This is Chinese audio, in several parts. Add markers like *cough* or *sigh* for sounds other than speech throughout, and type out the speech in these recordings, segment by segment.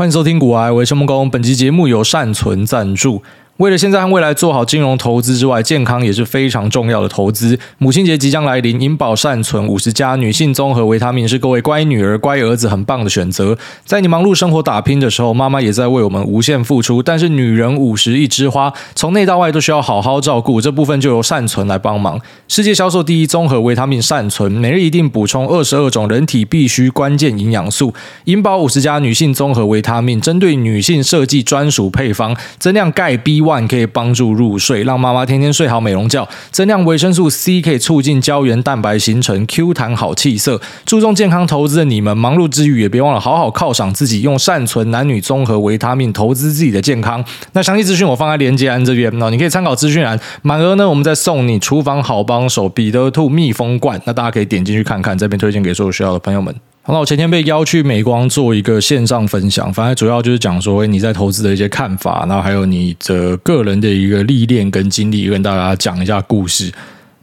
欢迎收听《古玩，我是木工》。本期节目由善存赞助。为了现在和未来做好金融投资之外，健康也是非常重要的投资。母亲节即将来临，银保善存五十加女性综合维他命是各位乖女儿、乖儿子很棒的选择。在你忙碌生活打拼的时候，妈妈也在为我们无限付出。但是女人五十一枝花，从内到外都需要好好照顾，这部分就由善存来帮忙。世界销售第一综合维他命善存，每日一定补充二十二种人体必需关键营养素。银保五十加女性综合维他命针对女性设计专属配方，增量钙 B B。可以帮助入睡，让妈妈天天睡好美容觉；增量维生素 C 可以促进胶原蛋白形成，Q 弹好气色。注重健康投资的你们，忙碌之余也别忘了好好犒赏自己，用善存男女综合维他命投资自己的健康。那详细资讯我放在连接栏这边，那你可以参考资讯栏。满额呢，我们再送你厨房好帮手彼得兔蜜蜂罐，那大家可以点进去看看，这边推荐给所有需要的朋友们。那我前天被邀去美光做一个线上分享，反正主要就是讲说你在投资的一些看法，然后还有你的个人的一个历练跟经历，跟大家讲一下故事。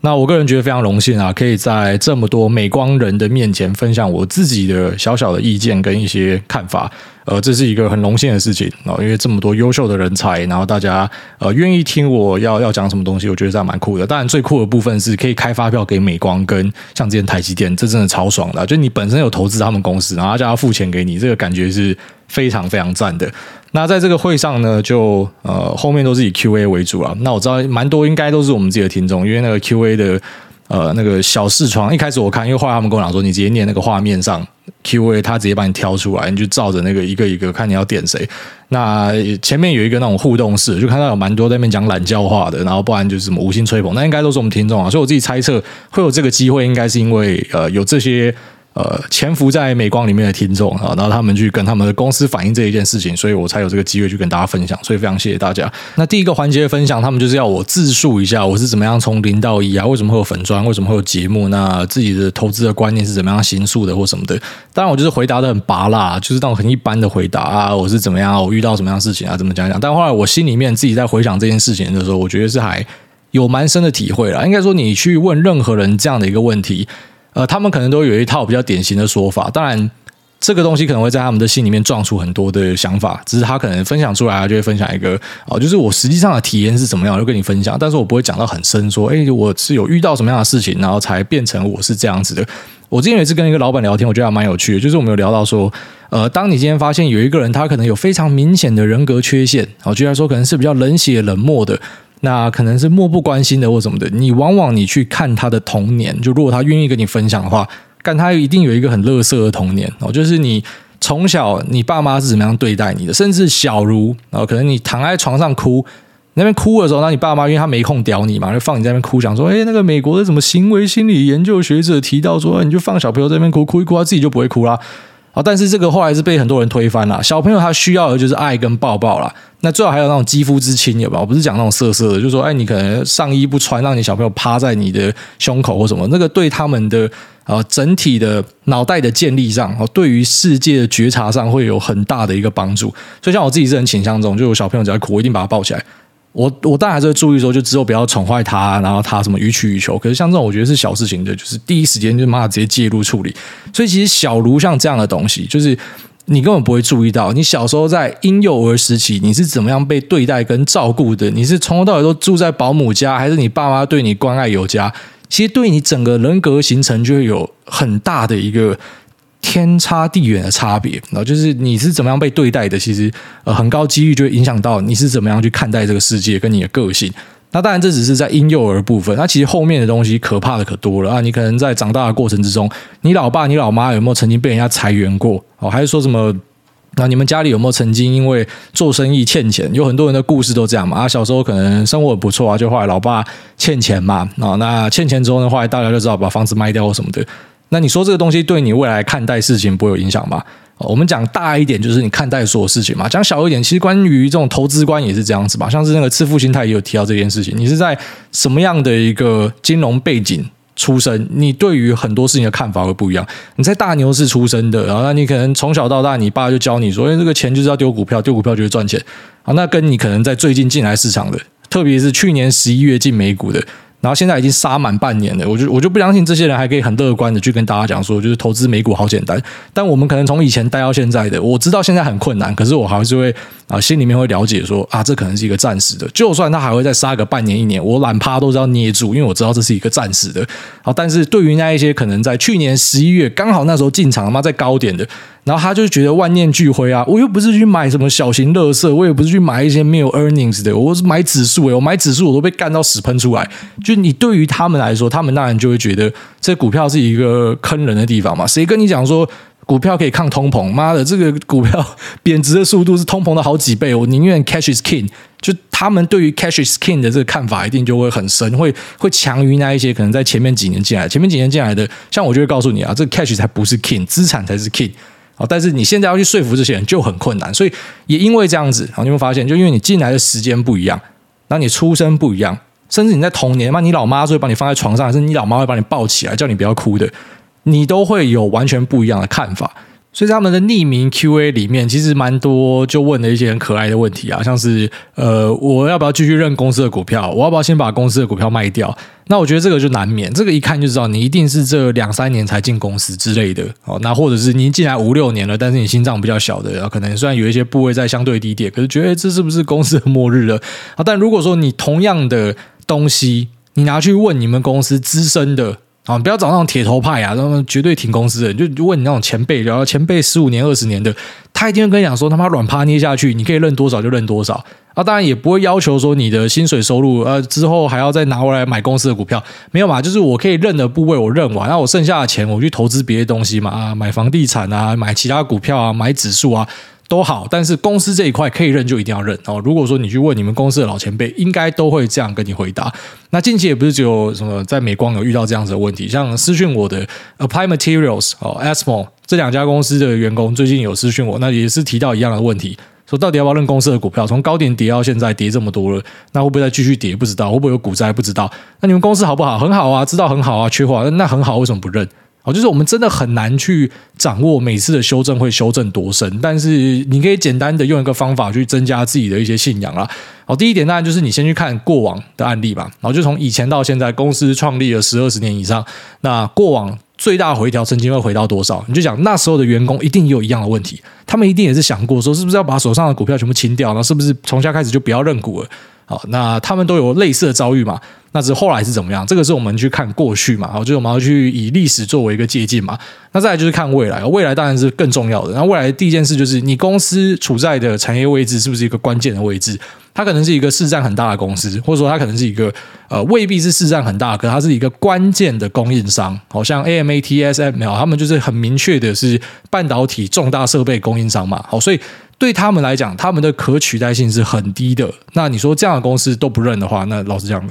那我个人觉得非常荣幸啊，可以在这么多美光人的面前分享我自己的小小的意见跟一些看法。呃，这是一个很荣幸的事情哦，因为这么多优秀的人才，然后大家呃愿意听我要要讲什么东西，我觉得这样蛮酷的。当然，最酷的部分是可以开发票给美光跟像之前台积电，这真的超爽的。就你本身有投资他们公司，然后叫他付钱给你，这个感觉是非常非常赞的。那在这个会上呢，就呃后面都是以 Q&A 为主啊。那我知道蛮多应该都是我们自己的听众，因为那个 Q&A 的。呃，那个小视窗一开始我看，因为后来他们跟我讲说，你直接念那个画面上 Q&A，他直接把你挑出来，你就照着那个一个一个看你要点谁。那前面有一个那种互动式，就看到有蛮多在那边讲懒教话的，然后不然就是什么无心吹捧，那应该都是我们听众啊。所以我自己猜测会有这个机会，应该是因为呃有这些。呃，潜伏在美光里面的听众啊，然后他们去跟他们的公司反映这一件事情，所以我才有这个机会去跟大家分享，所以非常谢谢大家。那第一个环节的分享，他们就是要我自述一下我是怎么样从零到一啊，为什么会有粉砖，为什么会有节目，那自己的投资的观念是怎么样形塑的或什么的。当然，我就是回答的很拔辣，就是那种很一般的回答啊，我是怎么样，我遇到什么样的事情啊，怎么讲讲。但后来我心里面自己在回想这件事情的时候，我觉得是还有蛮深的体会啦。应该说，你去问任何人这样的一个问题。呃，他们可能都有一套比较典型的说法，当然，这个东西可能会在他们的心里面撞出很多的想法，只是他可能分享出来，就会分享一个哦，就是我实际上的体验是怎么样，就跟你分享，但是我不会讲到很深，说，哎，我是有遇到什么样的事情，然后才变成我是这样子的。我之前有一次跟一个老板聊天，我觉得还蛮有趣的，就是我们有聊到说，呃，当你今天发现有一个人他可能有非常明显的人格缺陷，我觉得说可能是比较冷血冷漠的。那可能是漠不关心的或什么的，你往往你去看他的童年，就如果他愿意跟你分享的话，但他一定有一个很乐色的童年哦，就是你从小你爸妈是怎么样对待你的，甚至小如哦，可能你躺在床上哭，那边哭的时候，那你爸妈因为他没空屌你嘛，就放你在那边哭，想说，诶，那个美国的什么行为心理研究学者提到说，你就放小朋友在那边哭，哭一哭，他自己就不会哭啦。但是这个后来是被很多人推翻了。小朋友他需要的就是爱跟抱抱啦。那最好还有那种肌肤之亲，有吧？我不是讲那种色色的，就是说，哎，你可能上衣不穿，让你小朋友趴在你的胸口或什么，那个对他们的呃整体的脑袋的建立上，哦，对于世界的觉察上会有很大的一个帮助。所以像我自己是很倾向这种，就有小朋友只要哭，我一定把他抱起来。我我当然还是会注意说，就之后不要宠坏他，然后他什么予取予求。可是像这种，我觉得是小事情的，就是第一时间就妈直接介入处理。所以其实小如像这样的东西，就是你根本不会注意到，你小时候在婴幼儿时期，你是怎么样被对待跟照顾的？你是从头到尾都住在保姆家，还是你爸妈对你关爱有加？其实对你整个人格形成就会有很大的一个。天差地远的差别，然后就是你是怎么样被对待的，其实呃很高几率就会影响到你是怎么样去看待这个世界跟你的个性。那当然这只是在婴幼儿部分，那其实后面的东西可怕的可多了啊！你可能在长大的过程之中，你老爸你老妈有没有曾经被人家裁员过？哦，还是说什么？那你们家里有没有曾经因为做生意欠钱？有很多人的故事都这样嘛啊！小时候可能生活不错啊，就后来老爸欠钱嘛啊，那欠钱之后呢，后来大家就知道把房子卖掉或什么的。那你说这个东西对你未来看待事情不会有影响吗？我们讲大一点，就是你看待所有事情嘛。讲小一点，其实关于这种投资观也是这样子吧。像是那个致富心态也有提到这件事情。你是在什么样的一个金融背景出生？你对于很多事情的看法会不一样。你在大牛市出生的，然后那你可能从小到大，你爸就教你说，哎，这个钱就是要丢股票，丢股票就会赚钱。啊，那跟你可能在最近进来市场的，特别是去年十一月进美股的。然后现在已经杀满半年了，我就我就不相信这些人还可以很乐观的去跟大家讲说，就是投资美股好简单。但我们可能从以前待到现在的，我知道现在很困难，可是我还是会啊心里面会了解说啊，这可能是一个暂时的，就算他还会再杀个半年一年，我懒趴都是要捏住，因为我知道这是一个暂时的。好，但是对于那一些可能在去年十一月刚好那时候进场，他妈在高点的。然后他就觉得万念俱灰啊！我又不是去买什么小型垃圾，我也不是去买一些没有 earnings 的，我是买指数诶，我买指数我都被干到屎喷出来。就你对于他们来说，他们当然就会觉得这股票是一个坑人的地方嘛。谁跟你讲说股票可以抗通膨？妈的，这个股票贬值的速度是通膨的好几倍，我宁愿 cash is king。就他们对于 cash is king 的这个看法，一定就会很深，会会强于那一些可能在前面几年进来，前面几年进来的，像我就会告诉你啊，这个 cash 才不是 king，资产才是 king。哦，但是你现在要去说服这些人就很困难，所以也因为这样子，你会发现，就因为你进来的时间不一样，那你出生不一样，甚至你在童年嘛，你老妈就会把你放在床上，还是你老妈会把你抱起来，叫你不要哭的，你都会有完全不一样的看法。所以他们的匿名 Q&A 里面，其实蛮多就问了一些很可爱的问题啊，像是呃，我要不要继续认公司的股票？我要不要先把公司的股票卖掉？那我觉得这个就难免，这个一看就知道你一定是这两三年才进公司之类的哦。那或者是你进来五六年了，但是你心脏比较小的，然后可能虽然有一些部位在相对低点，可是觉得这是不是公司的末日了？啊，但如果说你同样的东西，你拿去问你们公司资深的。啊，不要找那种铁头派啊，那种绝对挺公司的，就问你那种前辈，然后前辈十五年、二十年的，他一定会跟你讲说，他妈软趴捏下去，你可以认多少就认多少啊。当然也不会要求说你的薪水收入，呃，之后还要再拿回来买公司的股票，没有嘛？就是我可以认的部位我认完，那我剩下的钱我去投资别的东西嘛，啊，买房地产啊，买其他股票啊，买指数啊。都好，但是公司这一块可以认就一定要认哦。如果说你去问你们公司的老前辈，应该都会这样跟你回答。那近期也不是只有什么在美光有遇到这样子的问题，像私讯我的 Applied Materials 哦，ASML 这两家公司的员工最近有私讯我，那也是提到一样的问题，说到底要不要认公司的股票？从高点跌到现在跌这么多了，那会不会再继续跌？不知道会不会有股灾？不知道。那你们公司好不好？很好啊，知道很好啊，缺货，那很好，为什么不认？哦，就是我们真的很难去掌握每次的修正会修正多深，但是你可以简单的用一个方法去增加自己的一些信仰啦。好，第一点当然就是你先去看过往的案例吧，然后就从以前到现在，公司创立了十二十年以上，那过往最大回调曾经会回到多少？你就讲那时候的员工一定也有一样的问题，他们一定也是想过说，是不是要把手上的股票全部清掉，然后是不是从现在开始就不要认股了？好，那他们都有类似的遭遇嘛？那是后来是怎么样？这个是我们去看过去嘛，好，就是我们要去以历史作为一个借鉴嘛。那再来就是看未来，未来当然是更重要的。那未来第一件事就是你公司处在的产业位置是不是一个关键的位置？它可能是一个市占很大的公司，或者说它可能是一个呃未必是市占很大，可它是一个关键的供应商。好像 A M A T S M L，他们就是很明确的是半导体重大设备供应商嘛。好，所以。对他们来讲，他们的可取代性是很低的。那你说这样的公司都不认的话，那老实讲，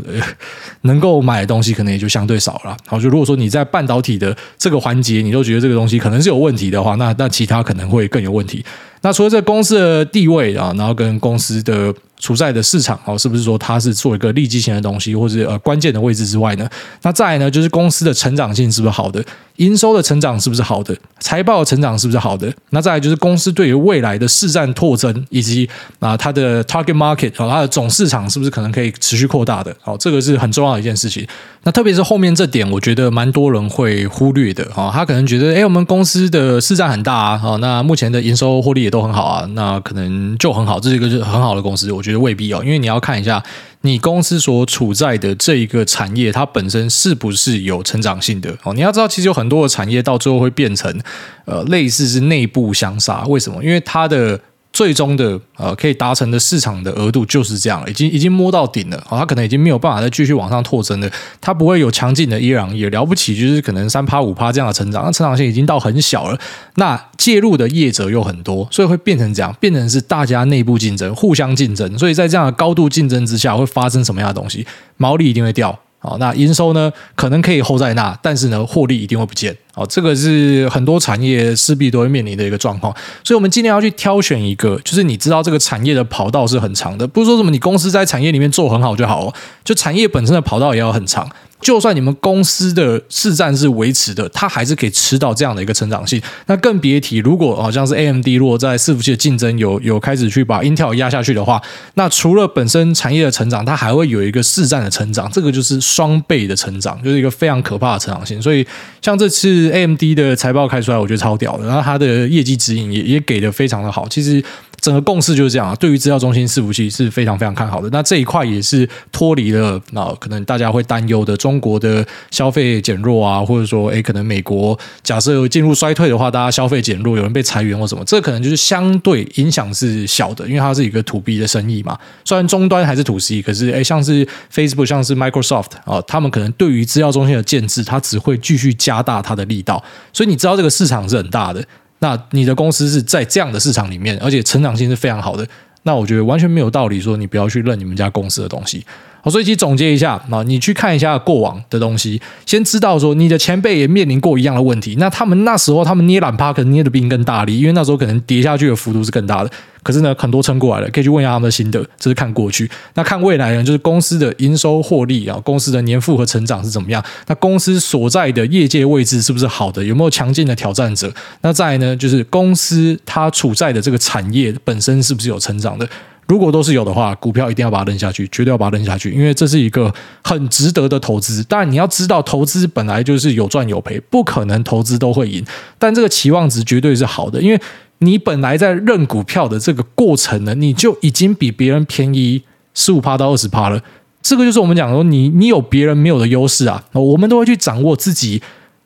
能够买的东西可能也就相对少了。好，就如果说你在半导体的这个环节，你都觉得这个东西可能是有问题的话，那那其他可能会更有问题。那除了这公司的地位啊，然后跟公司的。处在的市场哦，是不是说它是做一个利基型的东西，或者呃关键的位置之外呢？那再来呢，就是公司的成长性是不是好的？营收的成长是不是好的？财报的成长是不是好的？那再来就是公司对于未来的市占拓增，以及啊它的 target market 哦，它的总市场是不是可能可以持续扩大的？好，这个是很重要的一件事情。那特别是后面这点，我觉得蛮多人会忽略的啊。他可能觉得，哎，我们公司的市占很大啊，那目前的营收获利也都很好啊，那可能就很好，这是一个很好的公司。我觉得未必哦，因为你要看一下你公司所处在的这一个产业，它本身是不是有成长性的哦。你要知道，其实有很多的产业到最后会变成呃类似是内部相杀。为什么？因为它的。最终的呃，可以达成的市场的额度就是这样，已经已经摸到顶了，好，它可能已经没有办法再继续往上拓增了，它不会有强劲的一朗也了不起，就是可能三趴五趴这样的成长，那成长性已经到很小了，那介入的业者又很多，所以会变成这样，变成是大家内部竞争，互相竞争，所以在这样的高度竞争之下，会发生什么样的东西？毛利一定会掉。好，那营收呢，可能可以 hold 在那，但是呢，获利一定会不见。哦，这个是很多产业势必都会面临的一个状况，所以我们尽量要去挑选一个，就是你知道这个产业的跑道是很长的，不是说什么你公司在产业里面做很好就好哦，就产业本身的跑道也要很长。就算你们公司的市占是维持的，它还是可以吃到这样的一个成长性。那更别提，如果好像是 AMD，如果在伺服器的竞争有有开始去把 Intel 压下去的话，那除了本身产业的成长，它还会有一个市占的成长，这个就是双倍的成长，就是一个非常可怕的成长性。所以，像这次 AMD 的财报开出来，我觉得超屌的，然后它的业绩指引也也给的非常的好。其实。整个共识就是这样啊，对于资料中心伺服器是非常非常看好的。那这一块也是脱离了那可能大家会担忧的中国的消费减弱啊，或者说诶可能美国假设进入衰退的话，大家消费减弱，有人被裁员或什么，这可能就是相对影响是小的，因为它是一个 to B 的生意嘛。虽然终端还是 to C，可是诶像是 Facebook，像是 Microsoft 啊，他们可能对于资料中心的建制，它只会继续加大它的力道。所以你知道这个市场是很大的。那你的公司是在这样的市场里面，而且成长性是非常好的，那我觉得完全没有道理说你不要去认你们家公司的东西。好，所以其实总结一下，啊你去看一下过往的东西，先知道说你的前辈也面临过一样的问题，那他们那时候他们捏懒趴可能捏的比你更大力，因为那时候可能跌下去的幅度是更大的。可是呢，很多撑过来了，可以去问一下他们的心得。这是看过去，那看未来呢？就是公司的营收获利啊，公司的年复合成长是怎么样？那公司所在的业界位置是不是好的？有没有强劲的挑战者？那再来呢，就是公司它处在的这个产业本身是不是有成长的？如果都是有的话，股票一定要把它扔下去，绝对要把它扔下去，因为这是一个很值得的投资。当然，你要知道，投资本来就是有赚有赔，不可能投资都会赢，但这个期望值绝对是好的，因为。你本来在认股票的这个过程呢，你就已经比别人便宜十五趴到二十趴了。这个就是我们讲说，你你有别人没有的优势啊。我们都会去掌握自己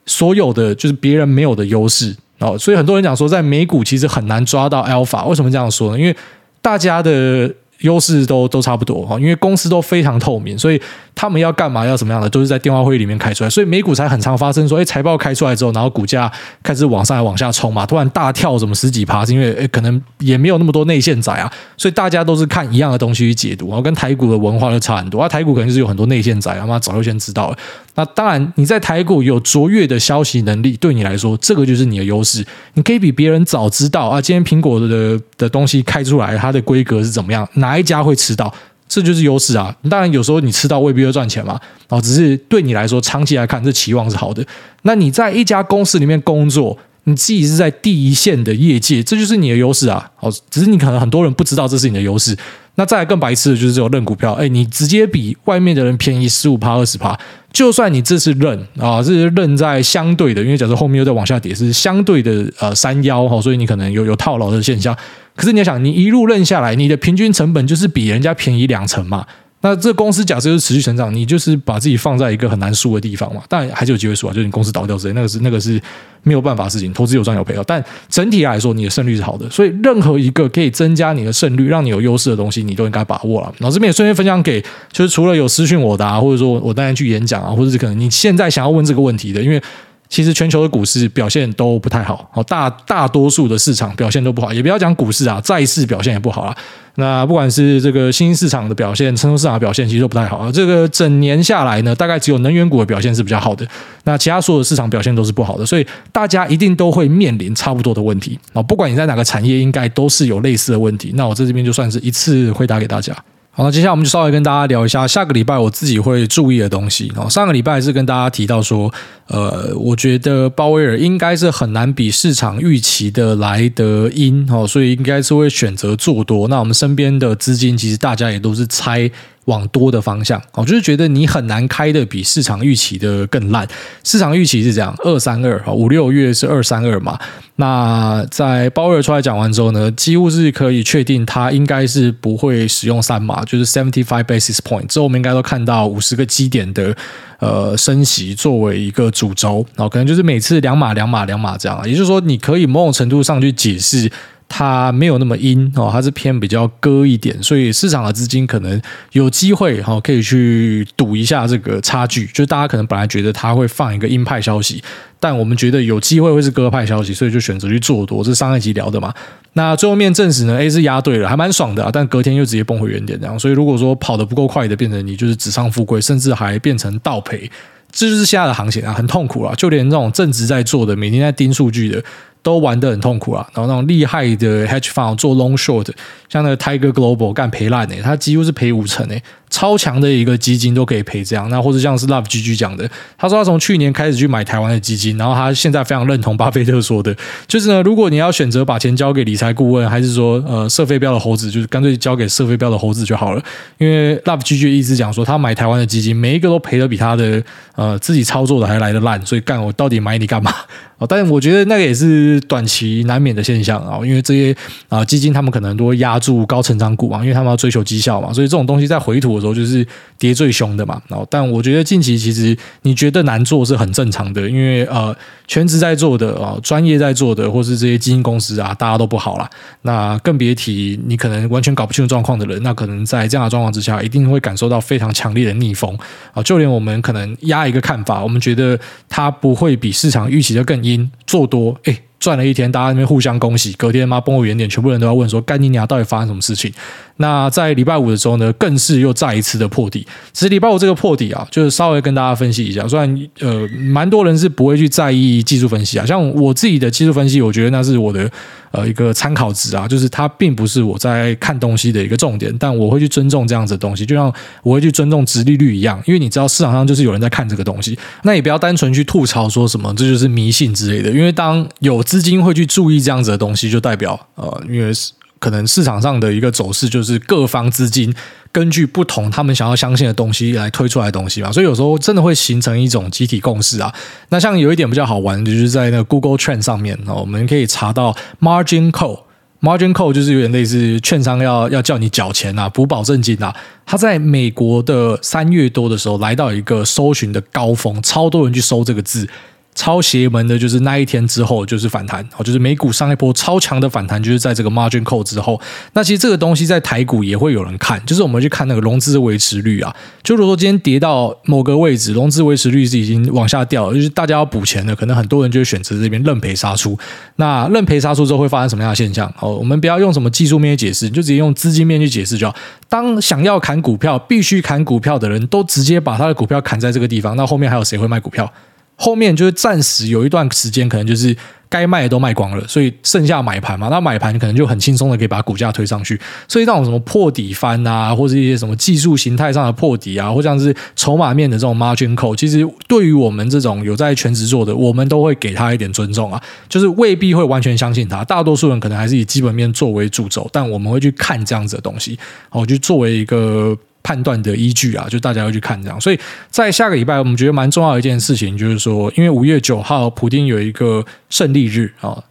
所有的就是别人没有的优势哦。所以很多人讲说，在美股其实很难抓到 alpha。为什么这样说呢？因为大家的。优势都都差不多哈，因为公司都非常透明，所以他们要干嘛要什么样的，都是在电话会议里面开出来。所以美股才很常发生说，哎，财报开出来之后，然后股价开始往上来往下冲嘛，突然大跳什么十几趴，是因为哎，可能也没有那么多内线仔啊，所以大家都是看一样的东西去解读，然后跟台股的文化就差很多。啊，台股可能就是有很多内线仔，他妈早就先知道了。那当然，你在台股有卓越的消息能力，对你来说，这个就是你的优势。你可以比别人早知道啊，今天苹果的的东西开出来，它的规格是怎么样，哪一家会吃到，这就是优势啊。当然，有时候你吃到未必会赚钱嘛，哦，只是对你来说，长期来看，这期望是好的。那你在一家公司里面工作。你自己是在第一线的业界，这就是你的优势啊！哦，只是你可能很多人不知道这是你的优势。那再来更白痴的就是这种认股票，哎，你直接比外面的人便宜十五趴、二十趴，就算你这次认啊，这是认在相对的，因为假设后面又在往下跌，是相对的呃山腰哈，所以你可能有有套牢的现象。可是你要想，你一路认下来，你的平均成本就是比人家便宜两成嘛。那这公司假设是持续成长，你就是把自己放在一个很难输的地方嘛，但还是有机会输啊，就是你公司倒掉之类，那个是那个是没有办法事情，投资有赚有赔啊。但整体来说，你的胜率是好的，所以任何一个可以增加你的胜率、让你有优势的东西，你都应该把握了。然后这边也顺便分享给，就是除了有私讯我的啊，或者说我当然去演讲啊，或者是可能你现在想要问这个问题的，因为。其实全球的股市表现都不太好，大大多数的市场表现都不好，也不要讲股市啊，债市表现也不好啦。那不管是这个新兴市场的表现，成熟市场的表现其实都不太好啊。这个整年下来呢，大概只有能源股的表现是比较好的，那其他所有市场表现都是不好的，所以大家一定都会面临差不多的问题啊。不管你在哪个产业，应该都是有类似的问题。那我在这边就算是一次回答给大家。好，那接下来我们就稍微跟大家聊一下下个礼拜我自己会注意的东西。哦，上个礼拜是跟大家提到说，呃，我觉得鲍威尔应该是很难比市场预期的来得阴，哦，所以应该是会选择做多。那我们身边的资金其实大家也都是猜。往多的方向，我就是觉得你很难开的比市场预期的更烂。市场预期是这样，二三二，五六月是二三二嘛。那在鲍威尔出来讲完之后呢，几乎是可以确定他应该是不会使用三码，就是 seventy five basis point。之后我们应该都看到五十个基点的呃升息作为一个主轴，然后可能就是每次两码两码两码这样。也就是说，你可以某种程度上去解释。它没有那么阴哦，它是偏比较割一点，所以市场的资金可能有机会哈，可以去赌一下这个差距。就大家可能本来觉得它会放一个鹰派消息，但我们觉得有机会会是鸽派消息，所以就选择去做多。这是上一集聊的嘛。那最后面证实呢，A 是押对了，还蛮爽的啊。但隔天又直接崩回原点这样，所以如果说跑得不够快的，变成你就是纸上富贵，甚至还变成倒赔。这就是现在的行情啊，很痛苦啊，就连那种正直在做的，每天在盯数据的。都玩得很痛苦啊，然后那种厉害的 hedge fund 做 long short，像那个 Tiger Global 干赔烂的，他几乎是赔五成诶，超强的一个基金都可以赔这样。那或者像是 Love GG 讲的，他说他从去年开始去买台湾的基金，然后他现在非常认同巴菲特说的，就是呢，如果你要选择把钱交给理财顾问，还是说呃射飞镖的猴子，就是干脆交给射飞镖的猴子就好了。因为 Love GG 一直讲说，他买台湾的基金，每一个都赔的比他的呃自己操作的还来得烂，所以干我到底买你干嘛？哦，但是我觉得那个也是短期难免的现象啊，因为这些啊基金他们可能都会押注高成长股嘛，因为他们要追求绩效嘛，所以这种东西在回吐的时候就是跌最凶的嘛。哦，但我觉得近期其实你觉得难做是很正常的，因为呃全职在做的啊，专业在做的，或是这些基金公司啊，大家都不好啦。那更别提你可能完全搞不清楚状况的人，那可能在这样的状况之下，一定会感受到非常强烈的逆风啊。就连我们可能压一个看法，我们觉得它不会比市场预期的更阴。做多，哎，赚了一天，大家那边互相恭喜，隔天妈崩我原点，全部人都要问说，干你娘，到底发生什么事情？那在礼拜五的时候呢，更是又再一次的破底。其实礼拜五这个破底啊，就是稍微跟大家分析一下。虽然呃，蛮多人是不会去在意技术分析啊，像我自己的技术分析，我觉得那是我的呃一个参考值啊，就是它并不是我在看东西的一个重点，但我会去尊重这样子的东西，就像我会去尊重殖利率一样，因为你知道市场上就是有人在看这个东西，那也不要单纯去吐槽说什么这就是迷信之类的，因为当有资金会去注意这样子的东西，就代表呃，因为。可能市场上的一个走势就是各方资金根据不同他们想要相信的东西来推出来的东西嘛，所以有时候真的会形成一种集体共识啊。那像有一点比较好玩的，就是在那个 Google Trend 上面，我们可以查到 Margin Call，Margin Call 就是有点类似券商要要叫你缴钱啊，补保证金啊。它在美国的三月多的时候来到一个搜寻的高峰，超多人去搜这个字。超邪门的，就是那一天之后就是反弹，哦，就是美股上一波超强的反弹，就是在这个 margin call 之后。那其实这个东西在台股也会有人看，就是我们去看那个融资维持率啊。就如果说今天跌到某个位置，融资维持率是已经往下掉，就是大家要补钱了，可能很多人就会选择这边认赔杀出。那认赔杀出之后会发生什么样的现象？哦，我们不要用什么技术面解释，就直接用资金面去解释就好。当想要砍股票、必须砍股票的人都直接把他的股票砍在这个地方，那后面还有谁会卖股票？后面就是暂时有一段时间，可能就是该卖的都卖光了，所以剩下买盘嘛。那买盘可能就很轻松的可以把股价推上去。所以那种什么破底翻啊，或者一些什么技术形态上的破底啊，或像是筹码面的这种 margin call，其实对于我们这种有在全职做的，我们都会给他一点尊重啊。就是未必会完全相信他，大多数人可能还是以基本面作为主轴，但我们会去看这样子的东西，哦，就作为一个。判断的依据啊，就大家要去看这样，所以在下个礼拜，我们觉得蛮重要一件事情，就是说，因为五月九号，普丁有一个胜利日啊，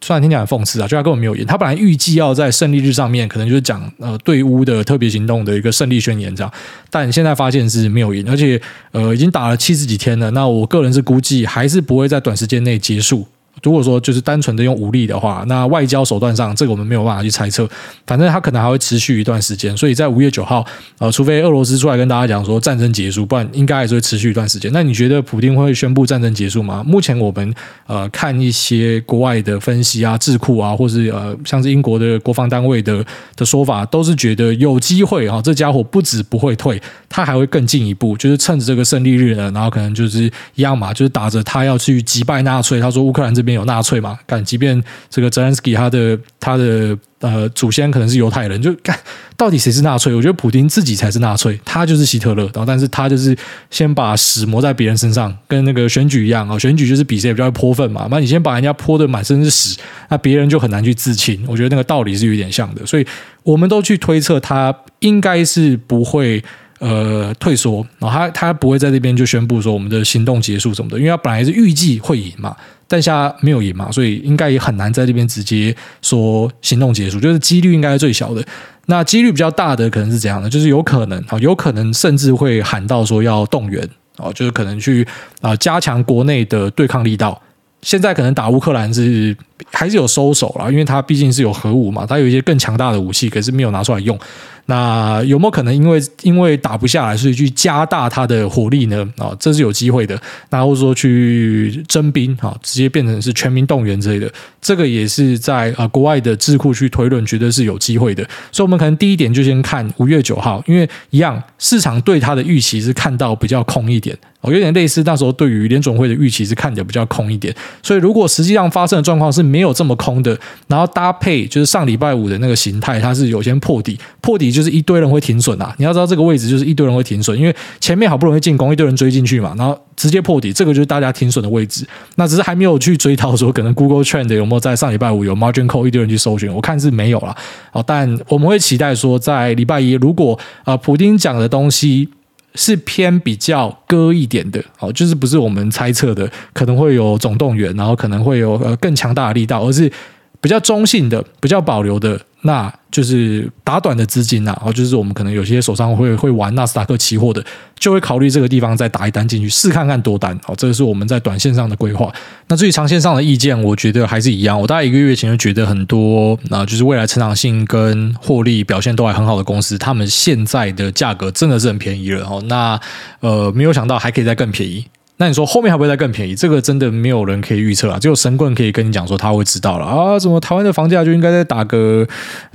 虽然听起来很讽刺啊，就他根本没有演，他本来预计要在胜利日上面，可能就是讲呃对乌的特别行动的一个胜利宣言这样，但现在发现是没有赢，而且呃已经打了七十几天了，那我个人是估计还是不会在短时间内结束。如果说就是单纯的用武力的话，那外交手段上，这个我们没有办法去猜测。反正它可能还会持续一段时间，所以在五月九号，呃，除非俄罗斯出来跟大家讲说战争结束，不然应该还是会持续一段时间。那你觉得普丁会宣布战争结束吗？目前我们呃看一些国外的分析啊、智库啊，或是呃像是英国的国防单位的的说法，都是觉得有机会啊，这家伙不止不会退，他还会更进一步，就是趁着这个胜利日呢，然后可能就是一样嘛，就是打着他要去击败纳粹，他说乌克兰这边边。有纳粹嘛？干，即便这个泽连斯基他的他的呃祖先可能是犹太人，就干到底谁是纳粹？我觉得普丁自己才是纳粹，他就是希特勒。然后，但是他就是先把屎抹在别人身上，跟那个选举一样啊。选举就是比谁比较会泼粪嘛。那你先把人家泼的满身是屎，那别人就很难去自清。我觉得那个道理是有点像的，所以我们都去推测他应该是不会。呃，退缩，然后他他不会在这边就宣布说我们的行动结束什么的，因为他本来是预计会赢嘛，但现在没有赢嘛，所以应该也很难在这边直接说行动结束，就是几率应该是最小的。那几率比较大的可能是怎样的？就是有可能啊，有可能甚至会喊到说要动员啊，就是可能去啊加强国内的对抗力道。现在可能打乌克兰是还是有收手了，因为他毕竟是有核武嘛，他有一些更强大的武器，可是没有拿出来用。那有没有可能因为因为打不下来，所以去加大它的火力呢？啊，这是有机会的。那或者说去征兵啊，直接变成是全民动员之类的，这个也是在啊国外的智库去推论，觉得是有机会的。所以，我们可能第一点就先看五月九号，因为一样市场对它的预期是看到比较空一点。哦，有点类似那时候对于联总会的预期是看得比较空一点，所以如果实际上发生的状况是没有这么空的，然后搭配就是上礼拜五的那个形态，它是有先破底，破底就是一堆人会停损啊。你要知道这个位置就是一堆人会停损，因为前面好不容易进攻，一堆人追进去嘛，然后直接破底，这个就是大家停损的位置。那只是还没有去追到说可能 Google Trend 有没有在上礼拜五有 Margin Call 一堆人去搜寻，我看是没有了。哦，但我们会期待说在礼拜一，如果呃普丁讲的东西。是偏比较割一点的，哦，就是不是我们猜测的可能会有总动员，然后可能会有呃更强大的力道，而是比较中性的、比较保留的。那就是打短的资金呐，哦，就是我们可能有些手上会会玩纳斯达克期货的，就会考虑这个地方再打一单进去试看看多单，哦，这个是我们在短线上的规划。那至于长线上的意见，我觉得还是一样。我大概一个月前就觉得很多，那就是未来成长性跟获利表现都还很好的公司，他们现在的价格真的是很便宜了哦。那呃，没有想到还可以再更便宜。那你说后面还会再更便宜？这个真的没有人可以预测啊，只有神棍可以跟你讲说他会知道了啊。怎么台湾的房价就应该再打个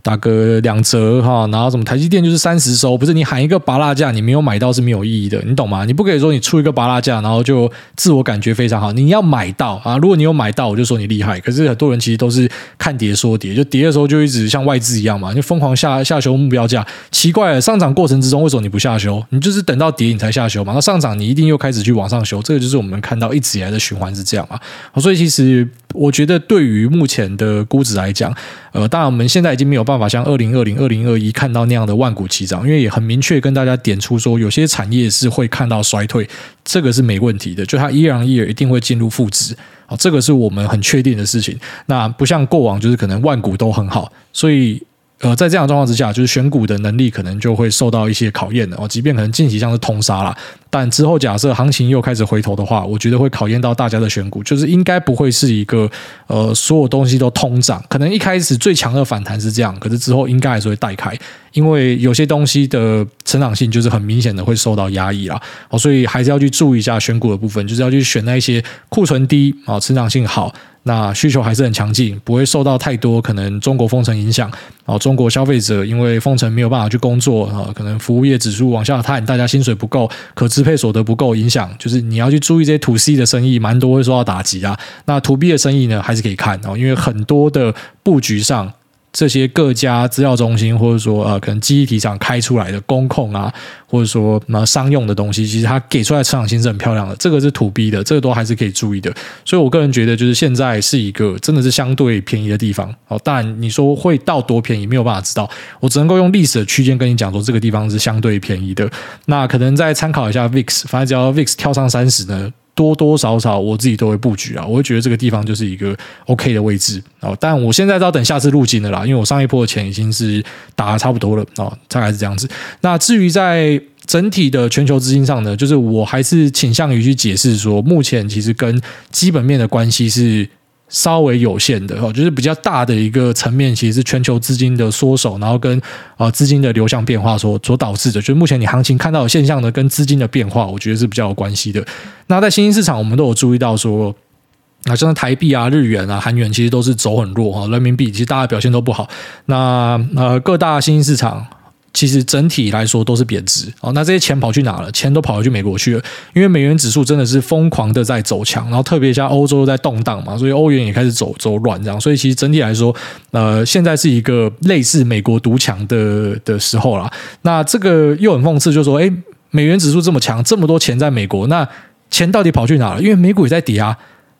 打个两折哈？然后什么台积电就是三十收，不是你喊一个芭乐价，你没有买到是没有意义的，你懂吗？你不可以说你出一个芭乐价，然后就自我感觉非常好。你要买到啊！如果你有买到，我就说你厉害。可是很多人其实都是看跌说跌，就跌的时候就一直像外资一样嘛，就疯狂下下修目标价。奇怪了，上涨过程之中为什么你不下修？你就是等到跌你才下修嘛？那上涨你一定又开始去往上修。这个就是我们看到一直以来的循环是这样啊，所以其实我觉得对于目前的估值来讲，呃，当然我们现在已经没有办法像二零二零、二零二一看到那样的万股齐涨，因为也很明确跟大家点出说，有些产业是会看到衰退，这个是没问题的，就它 year on year 一定会进入负值，啊，这个是我们很确定的事情。那不像过往就是可能万股都很好，所以。呃，在这样的状况之下，就是选股的能力可能就会受到一些考验的哦。即便可能近期像是通杀了，但之后假设行情又开始回头的话，我觉得会考验到大家的选股，就是应该不会是一个呃所有东西都通涨。可能一开始最强的反弹是这样，可是之后应该还是会带开，因为有些东西的成长性就是很明显的会受到压抑啦。哦，所以还是要去注意一下选股的部分，就是要去选那一些库存低啊、成长性好。那需求还是很强劲，不会受到太多可能中国封城影响。哦，中国消费者因为封城没有办法去工作啊，可能服务业指数往下探，大家薪水不够，可支配所得不够，影响就是你要去注意这些 to C 的生意，蛮多会受到打击啊。那 to B 的生意呢，还是可以看哦，因为很多的布局上。这些各家资料中心，或者说呃，可能记忆体厂开出来的工控啊，或者说那商用的东西，其实它给出来的成长性是很漂亮的。这个是土逼的，这个都还是可以注意的。所以我个人觉得，就是现在是一个真的是相对便宜的地方。哦，当然你说会到多便宜，没有办法知道。我只能够用历史的区间跟你讲说，这个地方是相对便宜的。那可能再参考一下 VIX，反正只要 VIX 跳上三十呢。多多少少我自己都会布局啊，我会觉得这个地方就是一个 OK 的位置啊。但我现在都要等下次入金的啦，因为我上一波的钱已经是打的差不多了啊，大概是这样子。那至于在整体的全球资金上呢，就是我还是倾向于去解释说，目前其实跟基本面的关系是。稍微有限的哦，就是比较大的一个层面，其实是全球资金的缩手，然后跟啊资金的流向变化所所导致的。就是目前你行情看到的现象呢，跟资金的变化，我觉得是比较有关系的。那在新兴市场，我们都有注意到说，啊，像台币啊、日元啊、韩元，其实都是走很弱哈。人民币其实大家表现都不好。那呃，各大新兴市场。其实整体来说都是贬值哦，那这些钱跑去哪了？钱都跑回去美国去了，因为美元指数真的是疯狂的在走强，然后特别像欧洲在动荡嘛，所以欧元也开始走走软这样，所以其实整体来说，呃，现在是一个类似美国独强的的时候啦。那这个又很讽刺，就是说，诶，美元指数这么强，这么多钱在美国，那钱到底跑去哪了？因为美股也在跌啊，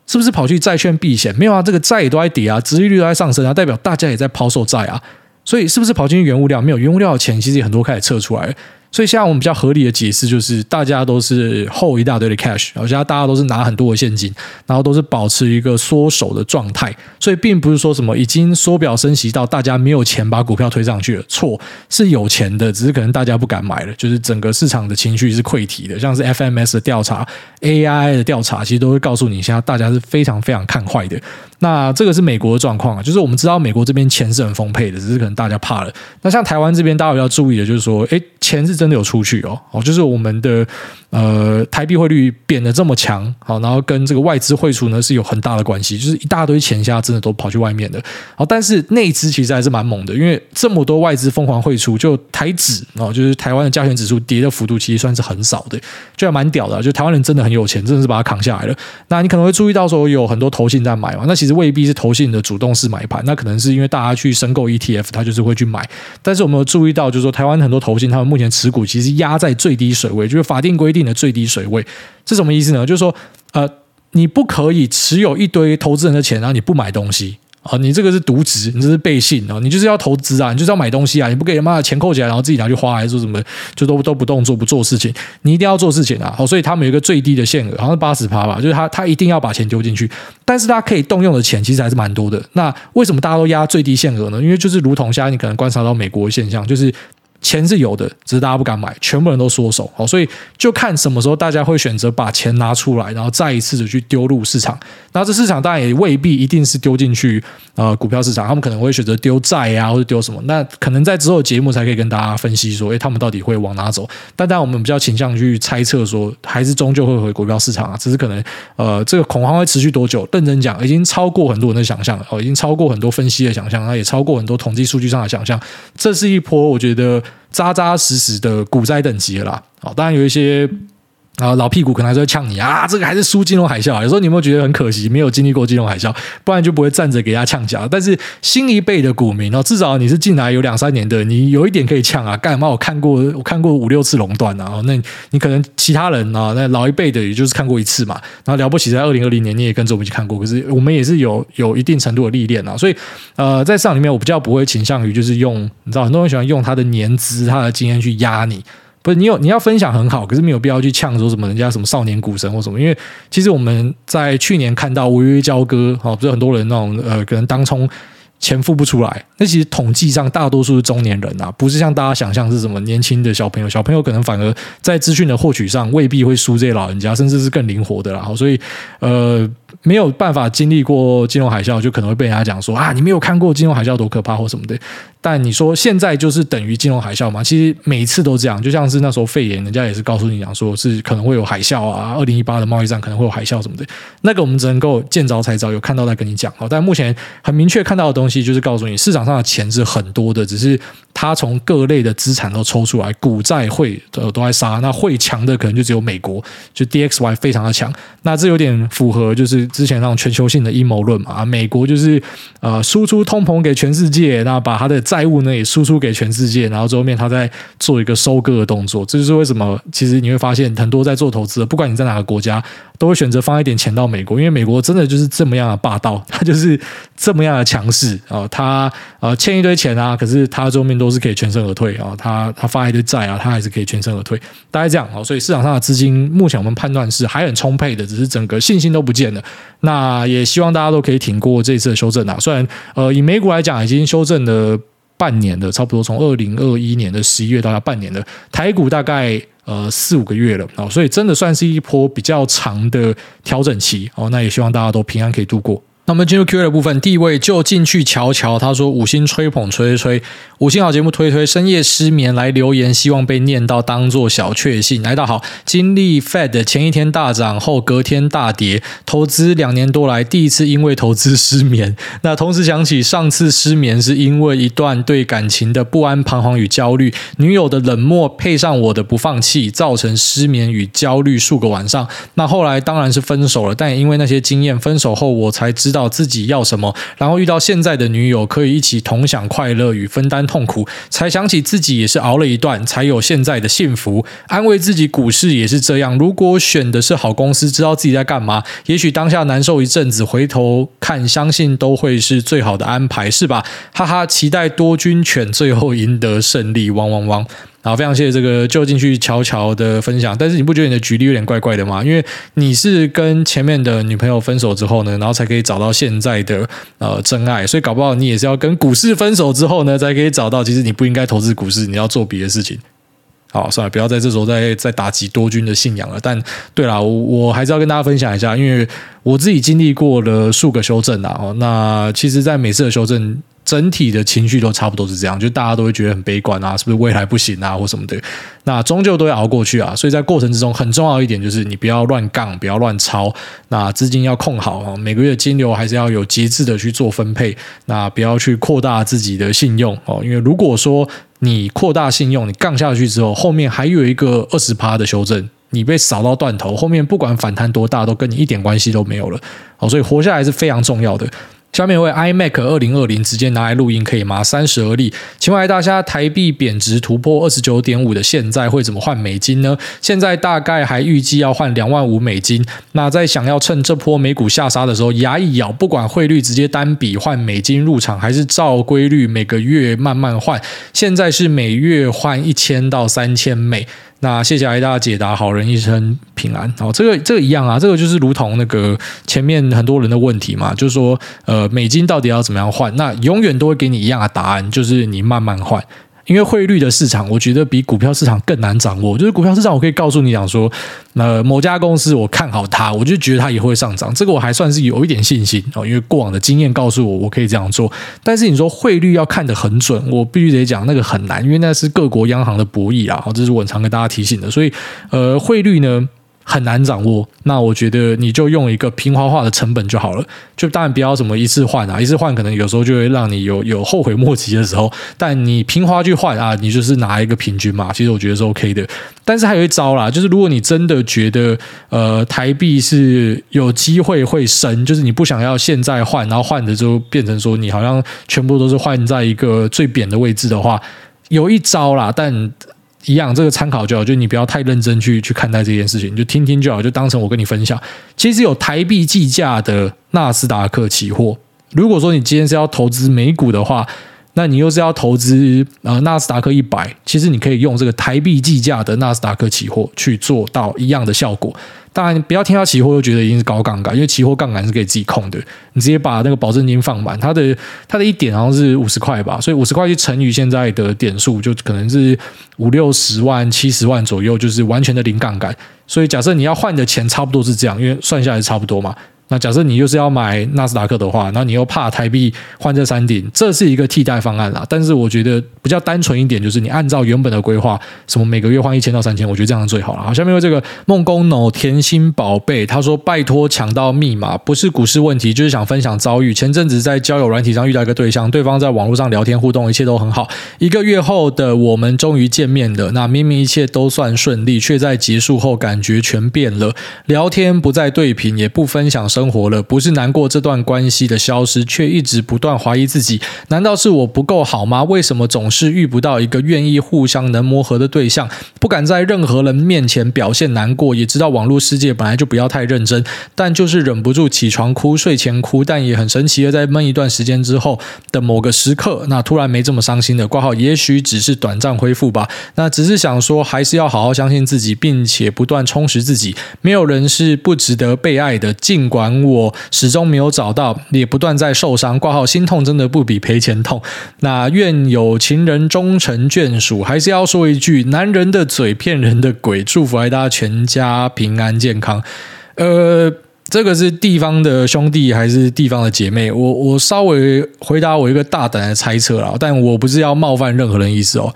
是不是跑去债券避险？没有啊，这个债也都在跌啊，殖利率都在上升啊，代表大家也在抛售债啊。所以是不是跑进去原物料？没有原物料的钱，其实很多开始撤出来。所以现在我们比较合理的解释就是，大家都是 hold 一大堆的 cash，然后现在大家都是拿很多的现金，然后都是保持一个缩手的状态。所以并不是说什么已经缩表升息到大家没有钱把股票推上去了，错，是有钱的，只是可能大家不敢买了。就是整个市场的情绪是溃堤的，像是 FMS 的调查、AI 的调查，其实都会告诉你，现在大家是非常非常看坏的。那这个是美国的状况啊，就是我们知道美国这边钱是很丰沛的，只是可能大家怕了。那像台湾这边，大家要注意的就是说，诶，钱是真的有出去哦，哦，就是我们的呃台币汇率贬得这么强，好，然后跟这个外资汇出呢是有很大的关系，就是一大堆钱现在真的都跑去外面的。好，但是内资其实还是蛮猛的，因为这么多外资疯狂汇出，就台指哦，就是台湾的加权指数跌的幅度其实算是很少的，就还蛮屌的，就台湾人真的很有钱，真的是把它扛下来了。那你可能会注意到说有很多投信在买嘛，那其实。未必是投信的主动式买盘，那可能是因为大家去申购 ETF，他就是会去买。但是我们有注意到，就是说台湾很多投信，他们目前持股其实压在最低水位，就是法定规定的最低水位。是什么意思呢？就是说，呃，你不可以持有一堆投资人的钱，然后你不买东西。啊，你这个是渎职，你这是背信啊！你就是要投资啊，你就是要买东西啊！你不给他妈的钱扣起来，然后自己拿去花，还是说什么就都都不动作不做事情？你一定要做事情啊！好，所以他们有一个最低的限额，好像是八十趴吧，就是他他一定要把钱丢进去，但是他可以动用的钱其实还是蛮多的。那为什么大家都压最低限额呢？因为就是如同现在你可能观察到美国的现象，就是。钱是有的，只是大家不敢买，全部人都缩手，好，所以就看什么时候大家会选择把钱拿出来，然后再一次的去丢入市场。那这市场当然也未必一定是丢进去呃股票市场，他们可能会选择丢债啊，或者丢什么。那可能在之后节目才可以跟大家分析说，诶，他们到底会往哪走？但当然我们比较倾向去猜测说，还是终究会回股票市场啊，只是可能呃这个恐慌会持续多久？认真讲，已经超过很多人的想象了，哦，已经超过很多分析的想象，那也超过很多统计数据上的想象。这是一波，我觉得。扎扎实实的股灾等级了啦，好，当然有一些。啊，老屁股可能还是会呛你啊！这个还是输金融海啸。有时候你有没有觉得很可惜，没有经历过金融海啸，不然就不会站着给人家呛脚。但是新一辈的股民哦，至少你是进来有两三年的，你有一点可以呛啊！干嘛？我看过，我看过五六次垄断啊！那你可能其他人啊，那老一辈的也就是看过一次嘛。然后了不起，在二零二零年你也跟着我们一起看过，可是我们也是有有一定程度的历练啊。所以呃，在市场里面，我比较不会倾向于就是用，你知道，很多人喜欢用他的年资、他的经验去压你。不是你有你要分享很好，可是没有必要去呛说什么人家什么少年股神或什么，因为其实我们在去年看到违约交割，哦，不是很多人那种呃，可能当冲钱付不出来，那其实统计上大多数是中年人啊，不是像大家想象是什么年轻的小朋友，小朋友可能反而在资讯的获取上未必会输这些老人家，甚至是更灵活的啦。好，所以呃。没有办法经历过金融海啸，就可能会被人家讲说啊，你没有看过金融海啸多可怕或什么的。但你说现在就是等于金融海啸吗？其实每一次都这样，就像是那时候肺炎，人家也是告诉你讲说是可能会有海啸啊，二零一八的贸易战可能会有海啸什么的。那个我们只能够见招拆招，有看到再跟你讲。好，但目前很明确看到的东西就是告诉你，市场上的钱是很多的，只是它从各类的资产都抽出来，股债汇都都在杀。那会强的可能就只有美国，就 DXY 非常的强。那这有点符合就是。之前那种全球性的阴谋论嘛，啊美国就是呃输出通膨给全世界，那把他的债务呢也输出给全世界，然后最后面他在做一个收割的动作，这就是为什么其实你会发现很多在做投资的，不管你在哪个国家。都会选择放一点钱到美国，因为美国真的就是这么样的霸道，它就是这么样的强势啊！他呃欠一堆钱啊，可是他最后面都都是可以全身而退啊！他他发一堆债啊，他还是可以全身而退，大概这样啊！所以市场上的资金目前我们判断是还很充沛的，只是整个信心都不见了。那也希望大家都可以挺过这次的修正啊！虽然呃以美股来讲已经修正了半年的，差不多从二零二一年的十一月到要半年了，台股大概。呃，四五个月了啊，所以真的算是一波比较长的调整期哦。那也希望大家都平安可以度过。那我们进入 Q&A 的部分，第一位就进去瞧瞧。他说：“五星吹捧吹吹吹，五星好节目推推。深夜失眠来留言，希望被念到，当做小确幸。来到好，经历 Fed 前一天大涨后隔天大跌，投资两年多来第一次因为投资失眠。那同时想起上次失眠是因为一段对感情的不安、彷徨与焦虑，女友的冷漠配上我的不放弃，造成失眠与焦虑数个晚上。那后来当然是分手了，但也因为那些经验，分手后我才知。”知道自己要什么，然后遇到现在的女友，可以一起同享快乐与分担痛苦，才想起自己也是熬了一段，才有现在的幸福。安慰自己，股市也是这样。如果选的是好公司，知道自己在干嘛，也许当下难受一阵子，回头看，相信都会是最好的安排，是吧？哈哈，期待多军犬最后赢得胜利，汪汪汪。然后非常谢谢这个就进去乔乔的分享，但是你不觉得你的举例有点怪怪的吗？因为你是跟前面的女朋友分手之后呢，然后才可以找到现在的呃真爱，所以搞不好你也是要跟股市分手之后呢，才可以找到其实你不应该投资股市，你要做别的事情。好，算了，不要在这时候再再打击多军的信仰了。但对啦，我还是要跟大家分享一下，因为我自己经历过了数个修正啊。那其实，在每次的修正。整体的情绪都差不多是这样，就大家都会觉得很悲观啊，是不是未来不行啊，或什么的？那终究都会熬过去啊。所以在过程之中，很重要一点就是你不要乱杠，不要乱抄。那资金要控好啊，每个月金流还是要有节制的去做分配。那不要去扩大自己的信用哦，因为如果说你扩大信用，你杠下去之后，后面还有一个二十趴的修正，你被扫到断头，后面不管反弹多大，都跟你一点关系都没有了。哦，所以活下来是非常重要的。下面为 iMac 二零二零直接拿来录音可以吗？三十而立，请问大家台币贬值突破二十九点五的现在会怎么换美金呢？现在大概还预计要换两万五美金。那在想要趁这波美股下杀的时候牙一咬，不管汇率直接单笔换美金入场，还是照规律每个月慢慢换？现在是每月换一千到三千美。那谢谢艾大解答，好人一生平安。好，这个这个一样啊，这个就是如同那个前面很多人的问题嘛，就是说，呃，美金到底要怎么样换？那永远都会给你一样的答案，就是你慢慢换。因为汇率的市场，我觉得比股票市场更难掌握。就是股票市场，我可以告诉你讲说，呃，某家公司我看好它，我就觉得它也会上涨，这个我还算是有一点信心哦。因为过往的经验告诉我，我可以这样做。但是你说汇率要看得很准，我必须得讲那个很难，因为那是各国央行的博弈啊。这是我常跟大家提醒的。所以，呃，汇率呢，很难掌握，那我觉得你就用一个平滑化的成本就好了，就当然不要什么一次换啊，一次换可能有时候就会让你有有后悔莫及的时候，但你平滑去换啊，你就是拿一个平均嘛，其实我觉得是 OK 的。但是还有一招啦，就是如果你真的觉得呃台币是有机会会升，就是你不想要现在换，然后换的就变成说你好像全部都是换在一个最贬的位置的话，有一招啦，但。一样，这个参考就好，就你不要太认真去去看待这件事情，就听听就好，就当成我跟你分享。其实有台币计价的纳斯达克期货，如果说你今天是要投资美股的话，那你又是要投资呃纳斯达克一百，其实你可以用这个台币计价的纳斯达克期货去做到一样的效果。当然，不要听到期货就觉得一定是高杠杆，因为期货杠杆是可以自己控的。你直接把那个保证金放满，它的它的一点好像是五十块吧，所以五十块去乘以现在的点数，就可能是五六十万、七十万左右，就是完全的零杠杆。所以假设你要换的钱差不多是这样，因为算下来差不多嘛。那假设你又是要买纳斯达克的话，那你又怕台币换这山顶，这是一个替代方案啦。但是我觉得比较单纯一点，就是你按照原本的规划，什么每个月换一千到三千，我觉得这样最好了。好，下面有这个梦工 no 甜心宝贝，他说拜托抢到密码，不是股市问题，就是想分享遭遇。前阵子在交友软体上遇到一个对象，对方在网络上聊天互动，一切都很好。一个月后的我们终于见面了，那明明一切都算顺利，却在结束后感觉全变了。聊天不再对频，也不分享。生活了，不是难过这段关系的消失，却一直不断怀疑自己。难道是我不够好吗？为什么总是遇不到一个愿意互相能磨合的对象？不敢在任何人面前表现难过，也知道网络世界本来就不要太认真，但就是忍不住起床哭、睡前哭。但也很神奇的，在闷一段时间之后的某个时刻，那突然没这么伤心的挂号，也许只是短暂恢复吧。那只是想说，还是要好好相信自己，并且不断充实自己。没有人是不值得被爱的，尽管。我始终没有找到，也不断在受伤。挂号心痛真的不比赔钱痛。那愿有情人终成眷属。还是要说一句：男人的嘴骗人的鬼。祝福大家全家平安健康。呃，这个是地方的兄弟还是地方的姐妹？我我稍微回答我一个大胆的猜测啦，但我不是要冒犯任何人意思哦。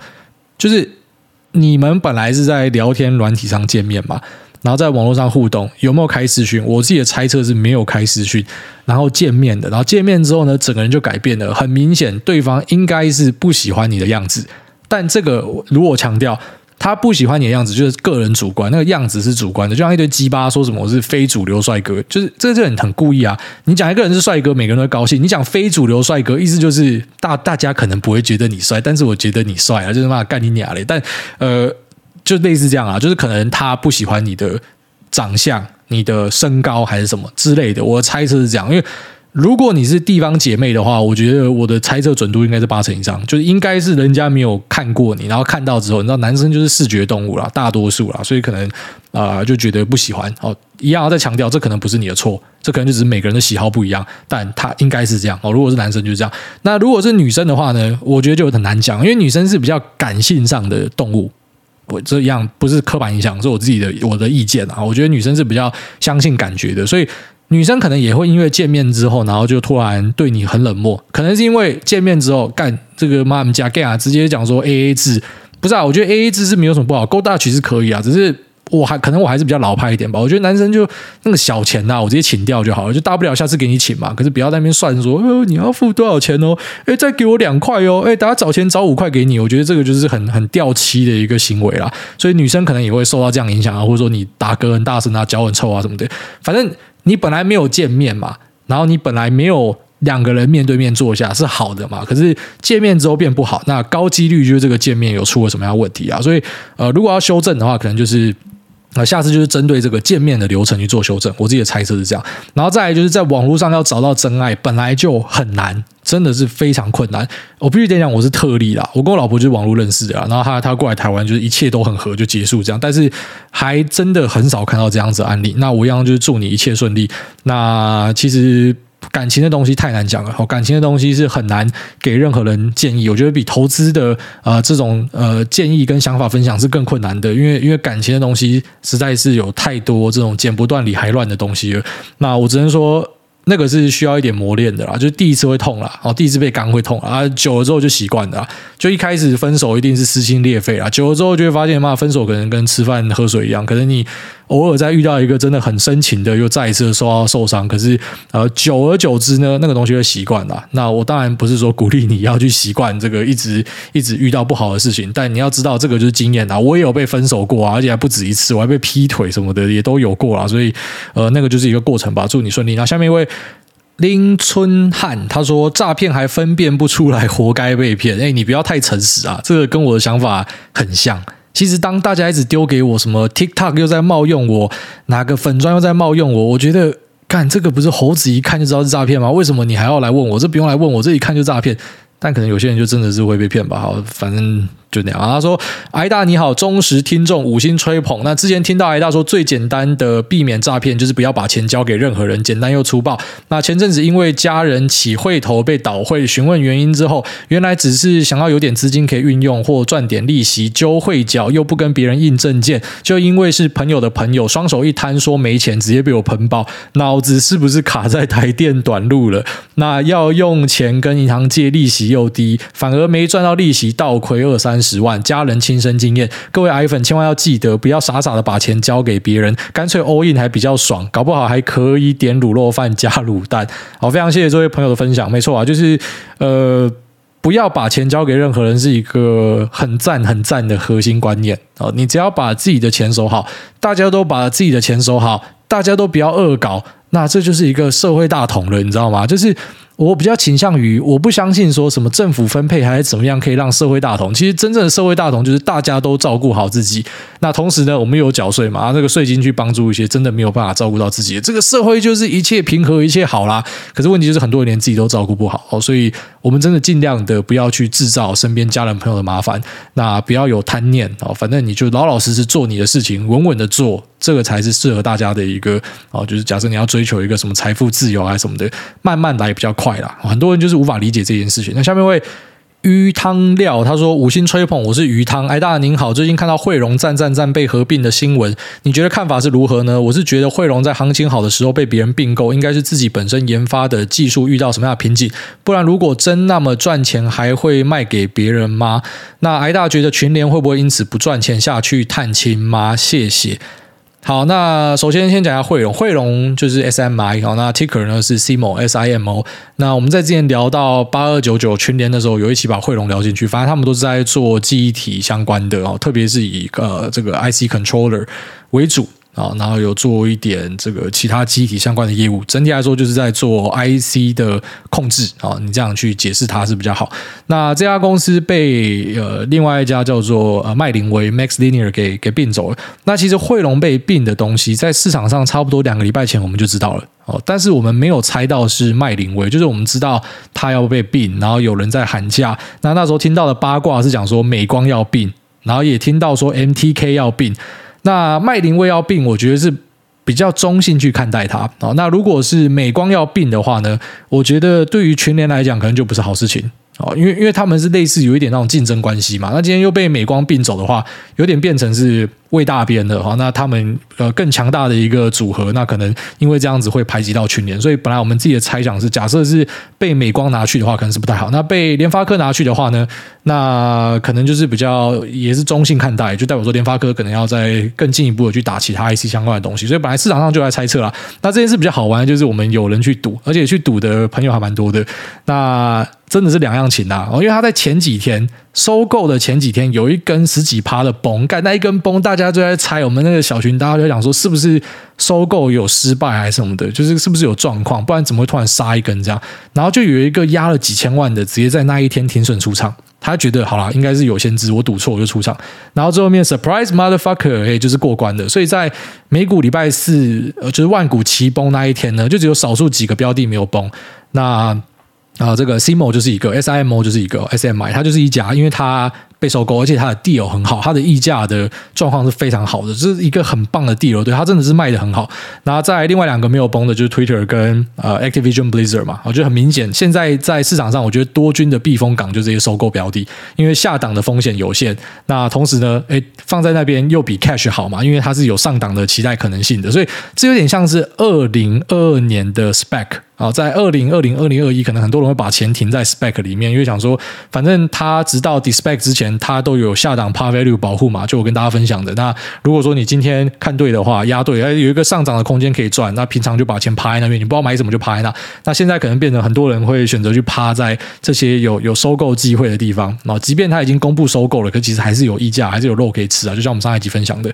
就是你们本来是在聊天软体上见面嘛？然后在网络上互动，有没有开视讯？我自己的猜测是没有开视讯，然后见面的，然后见面之后呢，整个人就改变了。很明显，对方应该是不喜欢你的样子。但这个，如果强调他不喜欢你的样子，就是个人主观，那个样子是主观的。就像一堆鸡巴说什么我是非主流帅哥，就是这个就很很故意啊。你讲一个人是帅哥，每个人都会高兴；你讲非主流帅哥，意思就是大大家可能不会觉得你帅，但是我觉得你帅啊，就是妈干你娘嘞。但呃。就类似这样啊，就是可能他不喜欢你的长相、你的身高还是什么之类的。我的猜测是这样，因为如果你是地方姐妹的话，我觉得我的猜测准度应该是八成以上，就是应该是人家没有看过你，然后看到之后，你知道男生就是视觉动物啦，大多数啦，所以可能啊、就觉得不喜欢。哦，一样要再强调，这可能不是你的错，这可能就只是每个人的喜好不一样，但他应该是这样哦。如果是男生就是这样，那如果是女生的话呢？我觉得就很难讲，因为女生是比较感性上的动物。我这样不是刻板印象，是我自己的我的意见啊。我觉得女生是比较相信感觉的，所以。女生可能也会因为见面之后，然后就突然对你很冷漠，可能是因为见面之后干这个妈妈加 gay 啊，直接讲说 A A 制，不是啊？我觉得 A A 制是没有什么不好，Go Dutch 是可以啊，只是我还可能我还是比较老派一点吧。我觉得男生就那个小钱呐、我直接请掉就好了，就大不了下次给你请嘛。可是不要在那边算说，呃，你要付多少钱哦？哎，再给我两块哦？哎，大家找钱找五块给你，我觉得这个就是很很掉漆的一个行为啦。所以女生可能也会受到这样影响啊，或者说你打嗝很大声啊，脚很臭啊什么的，反正。你本来没有见面嘛，然后你本来没有两个人面对面坐下是好的嘛，可是见面之后变不好，那高几率就是这个见面有出了什么样问题啊？所以呃，如果要修正的话，可能就是。那下次就是针对这个见面的流程去做修正，我自己的猜测是这样。然后再来就是在网络上要找到真爱，本来就很难，真的是非常困难。我必须得讲，我是特例啦，我跟我老婆就是网络认识的，然后她她过来台湾，就是一切都很合就结束这样。但是还真的很少看到这样子的案例。那我一样就是祝你一切顺利。那其实。感情的东西太难讲了，感情的东西是很难给任何人建议。我觉得比投资的呃这种呃建议跟想法分享是更困难的，因为因为感情的东西实在是有太多这种剪不断理还乱的东西了。那我只能说。那个是需要一点磨练的啦，就是第一次会痛啦，哦，第一次被刚会痛啊，久了之后就习惯了。就一开始分手一定是撕心裂肺啊，久了之后就会发现，妈，分手可能跟吃饭喝水一样，可能你偶尔再遇到一个真的很深情的，又再一次受到受伤，可是呃，久而久之呢，那个东西会习惯了。那我当然不是说鼓励你要去习惯这个一直一直遇到不好的事情，但你要知道这个就是经验啊。我也有被分手过啊，而且还不止一次，我还被劈腿什么的也都有过啊，所以呃，那个就是一个过程吧。祝你顺利。那下面一位。林春汉他说：“诈骗还分辨不出来，活该被骗。”哎，你不要太诚实啊！这个跟我的想法很像。其实，当大家一直丢给我什么 TikTok 又在冒用我，哪个粉砖又在冒用我，我觉得干这个不是猴子一看就知道是诈骗吗？为什么你还要来问我？这不用来问我，这一看就诈骗。但可能有些人就真的是会被骗吧。好，反正。就那样，他说：“癌大你好，忠实听众，五星吹捧。那之前听到癌大说，最简单的避免诈骗就是不要把钱交给任何人，简单又粗暴。那前阵子因为家人起汇头被倒汇，询问原因之后，原来只是想要有点资金可以运用或赚点利息，揪会缴又不跟别人印证件，就因为是朋友的朋友，双手一摊说没钱，直接被我喷爆，脑子是不是卡在台电短路了？那要用钱跟银行借，利息又低，反而没赚到利息，倒亏二三。”十万，家人亲身经验，各位癌粉千万要记得，不要傻傻的把钱交给别人，干脆 all in 还比较爽，搞不好还可以点卤肉饭加卤蛋。好，非常谢谢这位朋友的分享，没错啊，就是呃，不要把钱交给任何人，是一个很赞很赞的核心观念啊。你只要把自己的钱守好，大家都把自己的钱守好，大家都不要恶搞，那这就是一个社会大同了，你知道吗？就是。我比较倾向于，我不相信说什么政府分配还是怎么样可以让社会大同。其实真正的社会大同就是大家都照顾好自己。那同时呢，我们有缴税嘛，这个税金去帮助一些真的没有办法照顾到自己的，这个社会就是一切平和，一切好啦。可是问题就是很多人连自己都照顾不好哦，所以我们真的尽量的不要去制造身边家人朋友的麻烦。那不要有贪念哦，反正你就老老实实做你的事情，稳稳的做。这个才是适合大家的一个哦，就是假设你要追求一个什么财富自由啊什么的，慢慢来比较快啦。很多人就是无法理解这件事情。那下面位鱼汤料他说五星吹捧，我是鱼汤，癌大您好，最近看到汇融赞赞赞被合并的新闻，你觉得看法是如何呢？我是觉得汇融在行情好的时候被别人并购，应该是自己本身研发的技术遇到什么样的瓶颈，不然如果真那么赚钱，还会卖给别人吗？那癌大觉得群联会不会因此不赚钱下去探亲吗？谢谢。好，那首先先讲一下汇龙，汇龙就是 S M I，好，那 Ticker 呢是 SIMO S I M O。那我们在之前聊到八二九九群联的时候，有一起把汇龙聊进去，反正他们都是在做记忆体相关的哦，特别是以呃这个 I C Controller 为主。啊，然后有做一点这个其他机体相关的业务，整体来说就是在做 IC 的控制啊。你这样去解释它是比较好。那这家公司被呃另外一家叫做呃麦林威 MaxLinear 给给并走了。那其实汇龙被并的东西，在市场上差不多两个礼拜前我们就知道了。哦，但是我们没有猜到是麦林威，就是我们知道他要被并，然后有人在喊价。那那时候听到的八卦是讲说美光要并，然后也听到说 MTK 要并。那麦林威要并，我觉得是比较中性去看待它。哦，那如果是美光要并的话呢，我觉得对于群联来讲，可能就不是好事情。哦，因为因为他们是类似有一点那种竞争关系嘛，那今天又被美光并走的话，有点变成是为大边的哈，那他们呃更强大的一个组合，那可能因为这样子会排挤到群联，所以本来我们自己的猜想是，假设是被美光拿去的话，可能是不太好；那被联发科拿去的话呢，那可能就是比较也是中性看待，就代表说联发科可能要再更进一步的去打其他 IC 相关的东西，所以本来市场上就在猜测啦。那这件事比较好玩，就是我们有人去赌，而且去赌的朋友还蛮多的。那真的是两样情啊！哦，因为他在前几天收购的前几天有一根十几趴的崩，干那一根崩，大大家就在猜我们那个小群，大家就在讲说是不是收购有失败还是什么的，就是是不是有状况，不然怎么会突然杀一根这样？然后就有一个压了几千万的，直接在那一天停损出场，他觉得好啦，应该是有先知，我赌错我就出场，然后最后面 surprise motherfucker，哎，就是过关的。所以在美股礼拜四，呃，就是万股齐崩那一天呢，就只有少数几个标的没有崩。那啊，这个 SIMO 就是一个，SIMO 就是一个，SMI 它就是一家，因为它被收购，而且它的 deal 很好，它的溢价的状况是非常好的，这是一个很棒的 deal，对，它真的是卖得很好。然后在另外两个没有崩的，就是 Twitter 跟呃 Activision Blizzard 嘛，我觉得很明显，现在在市场上，我觉得多军的避风港就这些收购标的，因为下档的风险有限，那同时呢，诶，放在那边又比 cash 好嘛，因为它是有上档的期待可能性的，所以这有点像是二零二二年的 Spec。啊，在二零二零、二零二一，可能很多人会把钱停在 SPAC 里面，因为想说，反正他直到 De-SPAC 之前，他都有下档 Par Value 保护嘛，就我跟大家分享的。那如果说你今天看对的话，押对，哎，有一个上涨的空间可以赚，那平常就把钱趴在那边，你不知道买什么就趴在那。那现在可能变成很多人会选择去趴在这些有有收购机会的地方。那即便他已经公布收购了，可其实还是有溢价，还是有肉可以吃啊。就像我们上一集分享的。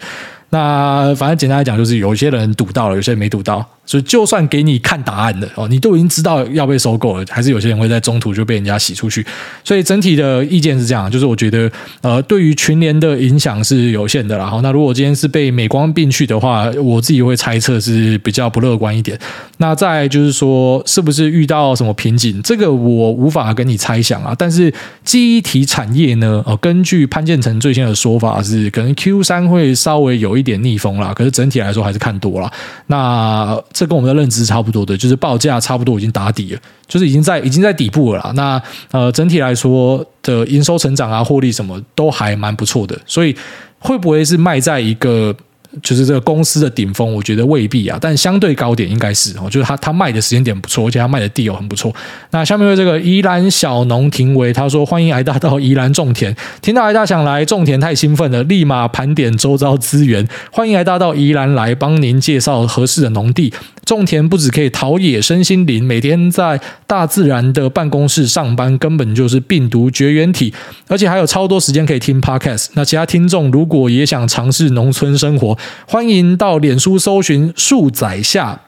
那反正简单来讲，就是有些人赌到了，有些人没赌到。所以就算给你看答案的哦，你都已经知道要被收购了，还是有些人会在中途就被人家洗出去。所以整体的意见是这样，就是我觉得呃，对于群联的影响是有限的啦。好，那如果今天是被美光并去的话，我自己会猜测是比较不乐观一点。那再就是说，是不是遇到什么瓶颈？这个我无法跟你猜想啊。但是记忆体产业呢？哦，根据潘建成最新的说法是，可能 Q 三会稍微有一点逆风啦。可是整体来说还是看多啦。那这跟我们的认知差不多的，就是报价差不多已经打底了，就是已经在已经在底部了啦。那呃，整体来说的营收成长啊、获利什么都还蛮不错的，所以会不会是卖在一个？就是这个公司的顶峰，我觉得未必啊，但相对高点应该是哦，就是他他卖的时间点不错，而且他卖的地又很不错。那下面为这个宜兰小农庭为他说，欢迎挨大到宜兰种田，听到挨大想来种田太兴奋了，立马盘点周遭资源，欢迎挨大到宜兰来帮您介绍合适的农地。种田不只可以陶冶身心灵，每天在大自然的办公室上班根本就是病毒绝缘体，而且还有超多时间可以听 Podcast。那其他听众如果也想尝试农村生活，欢迎到脸书搜寻树仔下。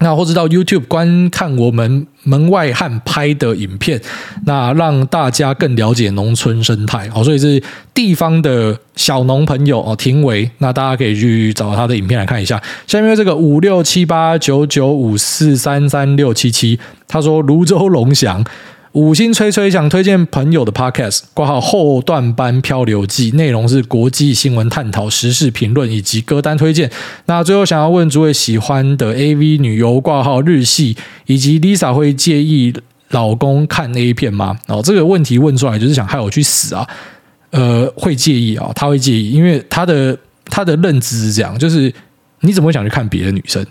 那或者到 YouTube 观看我们门外汉拍的影片，那让大家更了解农村生态哦。所以是地方的小农朋友哦，庭维，那大家可以去找他的影片来看一下。下面这个五六七八九九五四三三六七七，他说芦洲龙翔。五星吹吹想推荐朋友的 Podcast，挂号后段班漂流记，内容是国际新闻探讨、时事评论以及歌单推荐。那最后想要问诸位喜欢的 AV 女优挂号日系，以及 Lisa 会介意老公看 A 片吗？哦，这个问题问出来就是想害我去死啊！呃，会介意啊，他会介意，因为他的他的认知是这样，就是你怎么会想去看别的女生？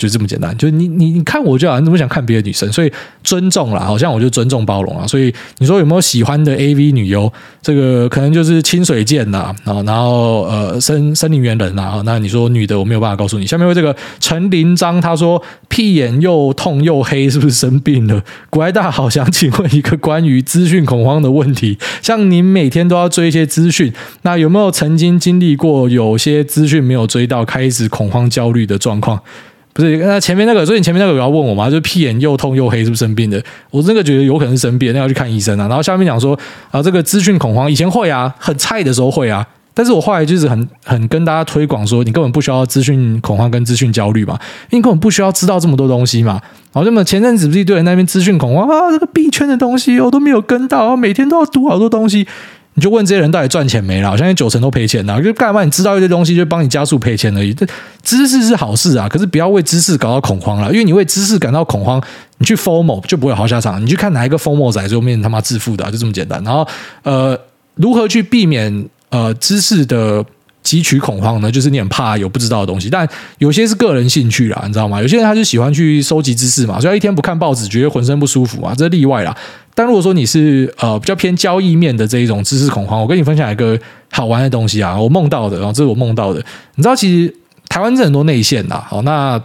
就这么简单，就是你你你看我就好，你怎么想看别的女生？所以尊重啦，好像我就尊重包容啊。所以你说有没有喜欢的 AV 女优？这个可能就是清水健呐，啊，然后呃森森林猿人呐。那你说女的，我没有办法告诉你。下面为这个陈林章他说屁眼又痛又黑，是不是生病了？古爱大好想请问一个关于资讯恐慌的问题，像您每天都要追一些资讯，那有没有曾经经历过有些资讯没有追到，开始恐慌焦虑的状况？不是，那前面那个，所以你前面那个有要问我吗？就是屁眼又痛又黑，是不是生病的？我那个觉得有可能是生病，那要去看医生啊。然后下面讲说啊，这个资讯恐慌以前会啊，很菜的时候会啊，但是我后来就是很很跟大家推广说，你根本不需要资讯恐慌跟资讯焦虑嘛，因为你根本不需要知道这么多东西嘛。好，那么前阵子不是一堆人那边资讯恐慌啊，这个币圈的东西我都没有跟到，每天都要读好多东西。你就问这些人到底赚钱没了？好像九成都赔钱了。就干嘛？你知道一些东西，就帮你加速赔钱而已。这知识是好事啊，可是不要为知识搞到恐慌了，因为你为知识感到恐慌，你去 formal 就不会有好下场。你去看哪一个 formal 仔最后面他妈致富的，就这么简单。然后呃，如何去避免呃知识的？汲取恐慌呢，就是你很怕有不知道的东西，但有些是个人兴趣啦，你知道吗？有些人他就喜欢去收集知识嘛，所以他一天不看报纸，觉得浑身不舒服啊，这是例外啦。但如果说你是呃比较偏交易面的这一种知识恐慌，我跟你分享一个好玩的东西啊，我梦到的，然后这是我梦到的。你知道，其实台湾这很多内线呐，好，那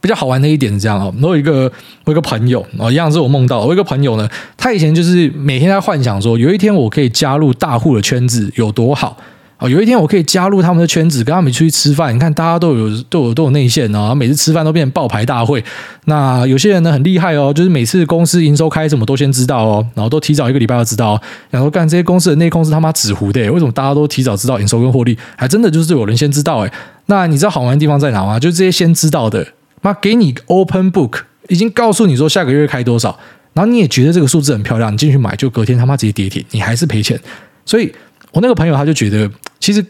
比较好玩的一点是这样哦，我有一个我有一个朋友啊，一样是我梦到，我有一个朋友呢，他以前就是每天在幻想说，有一天我可以加入大户的圈子有多好。哦，有一天我可以加入他们的圈子，跟他们出去吃饭。你看，大家都有都有都有内线哦，每次吃饭都变成爆牌大会。那有些人呢很厉害哦，就是每次公司营收开什么都先知道哦，然后都提早一个礼拜就知道。然后干这些公司的内控是他妈纸糊的，为什么大家都提早知道营收跟获利？还真的就是有人先知道诶。那你知道好玩的地方在哪吗？就是这些先知道的，妈给你 open book，已经告诉你说下个月开多少，然后你也觉得这个数字很漂亮，你进去买就隔天他妈直接跌停，你还是赔钱。所以。我那个朋友他就觉得，其实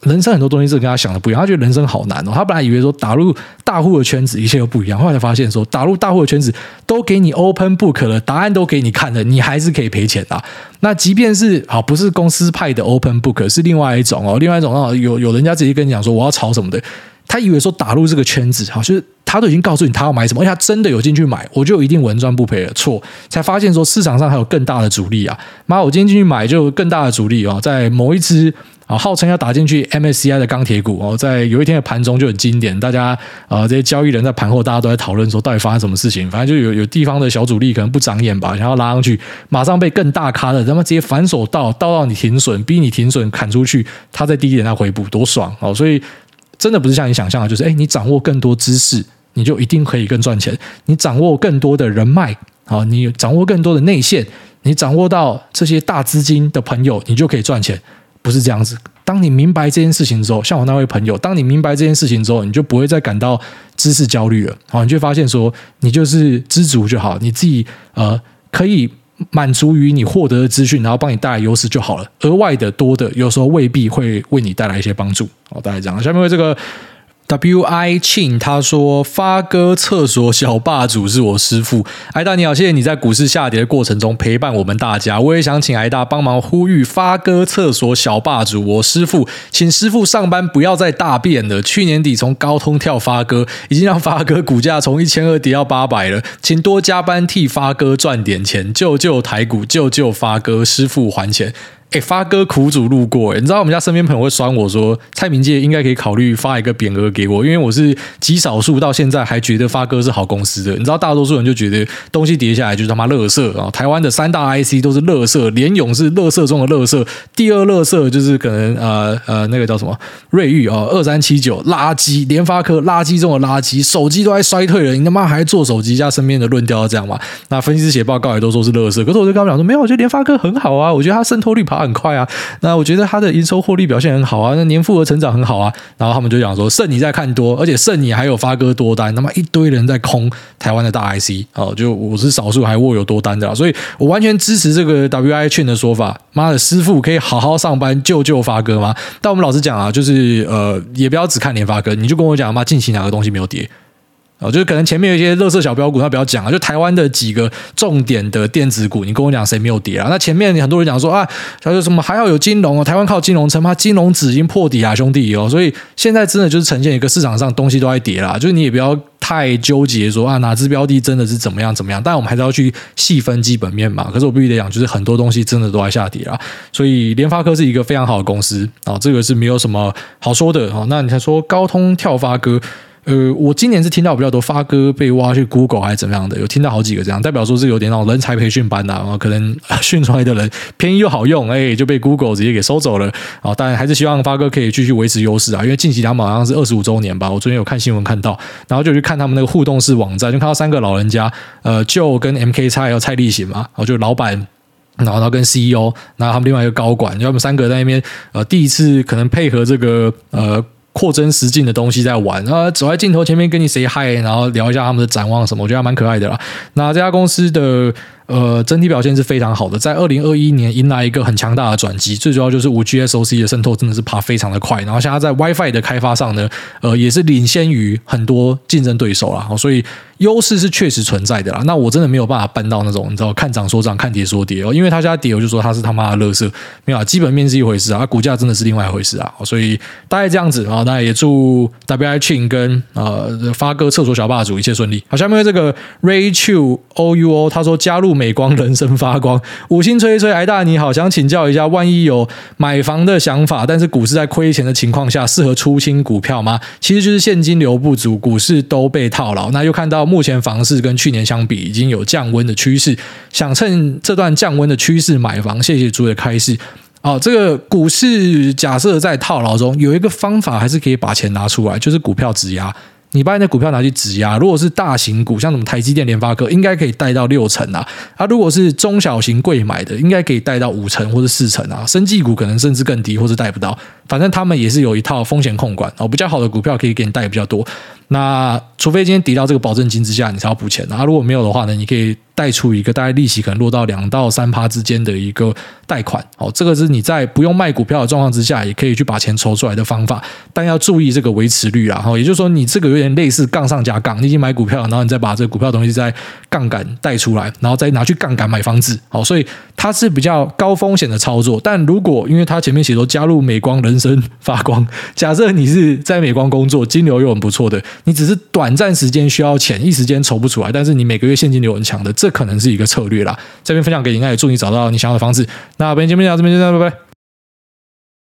人生很多东西是跟他想的不一样。他觉得人生好难哦。他本来以为说打入大户的圈子一切都不一样，后来才发现说打入大户的圈子都给你 open book 了，答案都给你看了，你还是可以赔钱啊。那即便是好不是公司派的 open book，是另外一种哦，另外一种哦，有有人家直接跟你讲说我要炒什么的，他以为说打入这个圈子，好就是他都已经告诉你他要买什么，而且他真的有进去买，我就一定稳赚不赔了。错，才发现说市场上还有更大的阻力啊！妈，我今天进去买就有更大的阻力哦，在某一支啊号称要打进去 MSCI 的钢铁股哦，在有一天的盘中就很经典，大家啊这些交易人在盘后大家都在讨论说到底发生什么事情，反正就有有地方的小主力可能不长眼吧，想要拉上去，马上被更大咖的他妈直接反手倒倒到你停损，逼你停损砍出去，他在低点再回补，多爽哦！所以真的不是像你想象的，就是哎，你掌握更多知识。你就一定可以更赚钱。你掌握更多的人脉，啊，你掌握更多的内线，你掌握到这些大资金的朋友，你就可以赚钱。不是这样子。当你明白这件事情之后，像我那位朋友，当你明白这件事情之后，你就不会再感到知识焦虑了。好，你就发现说，你就是知足就好，你自己呃可以满足于你获得的资讯，然后帮你带来优势就好了。额外的多的，有时候未必会为你带来一些帮助。哦，大概这样。下面为这个。W I Chin 他说：“发哥厕所小霸主是我师父，艾 *laughs* 大你好，谢谢你在股市下跌的过程中陪伴我们大家。我也想请艾大帮忙呼吁发哥厕所小霸主我师父，请师父上班不要再大便了。去年底从高通跳发哥，已经让发哥股价从一千二跌到八百了，请多加班替发哥赚点钱，救救台股，救救发哥，师傅还钱。”哎，发哥苦主路过，你知道我们家身边朋友会酸我说，蔡明介应该可以考虑发一个匾额给我，因为我是极少数到现在还觉得发哥是好公司的。你知道，大多数人就觉得东西跌下来就是他妈垃圾啊！台湾的三大 IC 都是垃圾，联咏是垃圾中的垃圾，第二垃圾就是可能呃呃那个叫什么瑞昱啊，二三七九垃圾，联发科垃圾中的垃圾，手机都在衰退了，你他妈还做手机？加身边的论调这样嘛？那分析师写报告也都说是垃圾，可是我就跟他们讲说，没有，我觉得联发科很好啊，我觉得它渗透率爬。很快啊，那我觉得它的营收获利表现很好啊，那年复合成长很好啊，然后他们就讲说，剩你在看多，而且剩你还有发哥多单，那么一堆人在空台湾的大 IC 哦，就我是少数还握有多单的啦，所以我完全支持这个 WI 券的说法。妈的，师傅可以好好上班救救发哥吗？但我们老实讲啊，就是呃，也不要只看联发哥，你就跟我讲妈，近期哪个东西没有跌？啊，就是可能前面有一些垃圾小标股，他不要讲啊。就台湾的几个重点的电子股，你跟我讲谁没有跌啊？那前面很多人讲说啊，他说什么还要有金融啊，台湾靠金融撑，怕金融指已经破底啊，兄弟哦。所以现在真的就是呈现一个市场上东西都在跌啦，就是你也不要太纠结说啊哪只标的真的是怎么样怎么样。但我们还是要去细分基本面嘛。可是我必须得讲，就是很多东西真的都在下跌啦。所以联发科是一个非常好的公司啊，这个是没有什么好说的啊。那你才说高通跳发哥。呃，我今年是听到比较多发哥被挖去 Google 还是怎么样的，有听到好几个这样，代表说是有点那种人才培训班呐，然后可能训出来的人便宜又好用，哎，就被 Google 直接给收走了啊。当然还是希望发哥可以继续维持优势啊，因为近期他们好像是二十五周年吧，我昨天有看新闻看到，然后就去看他们那个互动式网站，就看到三个老人家，呃，就跟 MK 蔡有蔡力行嘛，然后就老板。然后他跟 CEO，然后他们另外一个高管，就他们三个在那边呃第一次可能配合这个呃。扩增实境的东西在玩，然后走在镜头前面跟你 say hi，然后聊一下他们的展望什么，我觉得还蛮可爱的啦。那这家公司的。呃，整体表现是非常好的，在二零二一年迎来一个很强大的转机，最主要就是五 G SoC 的渗透真的是爬非常的快，然后现在在 WiFi 的开发上呢，呃，也是领先于很多竞争对手啦，所以优势是确实存在的啦。那我真的没有办法办到那种你知道看涨说涨，看跌说跌哦，因为他家跌，我就说他是他妈的垃圾，没有啊，基本面是一回事啊，股价真的是另外一回事啊，所以大概这样子啊，那也祝 WI Chin 跟呃发哥厕所小霸主一切顺利。好，下面这个 Ray Chu OUO 他说加入。美光人生发光，五星吹一吹，癌大你好，想请教一下，万一有买房的想法，但是股市在亏钱的情况下，适合出清股票吗？其实就是现金流不足，股市都被套牢。那又看到目前房市跟去年相比已经有降温的趋势，想趁这段降温的趋势买房。谢谢主的开示。哦，这个股市假设在套牢中，有一个方法还是可以把钱拿出来，就是股票质押。你把你的股票拿去质押，如果是大型股，像什么台积电、联发科，应该可以贷到六成啊。啊，如果是中小型柜买的，应该可以贷到五成或者四成啊。生技股可能甚至更低，或者贷不到。反正他们也是有一套风险控管哦，比较好的股票可以给你贷比较多。那除非今天抵到这个保证金之下，你才要补钱啊。如果没有的话呢，你可以贷出一个大概利息可能落到两到三趴之间的一个贷款。哦，这个是你在不用卖股票的状况之下，也可以去把钱筹出来的方法。但要注意这个维持率啊。哈，也就是说，你这个有点类似杠上加杠，你已经买股票，然后你再把这个股票东西再杠杆贷出来，然后再拿去杠杆买房子。好，所以它是比较高风险的操作。但如果因为它前面写说加入美光人生发光，假设你是在美光工作，金流又很不错的，你只是短。暂时间需要钱，一时间筹不出来，但是你每个月现金流很强的，这可能是一个策略啦。这边分享给你，那也祝你找到你想要的房子。那本期节目就到这边，就这样，拜拜。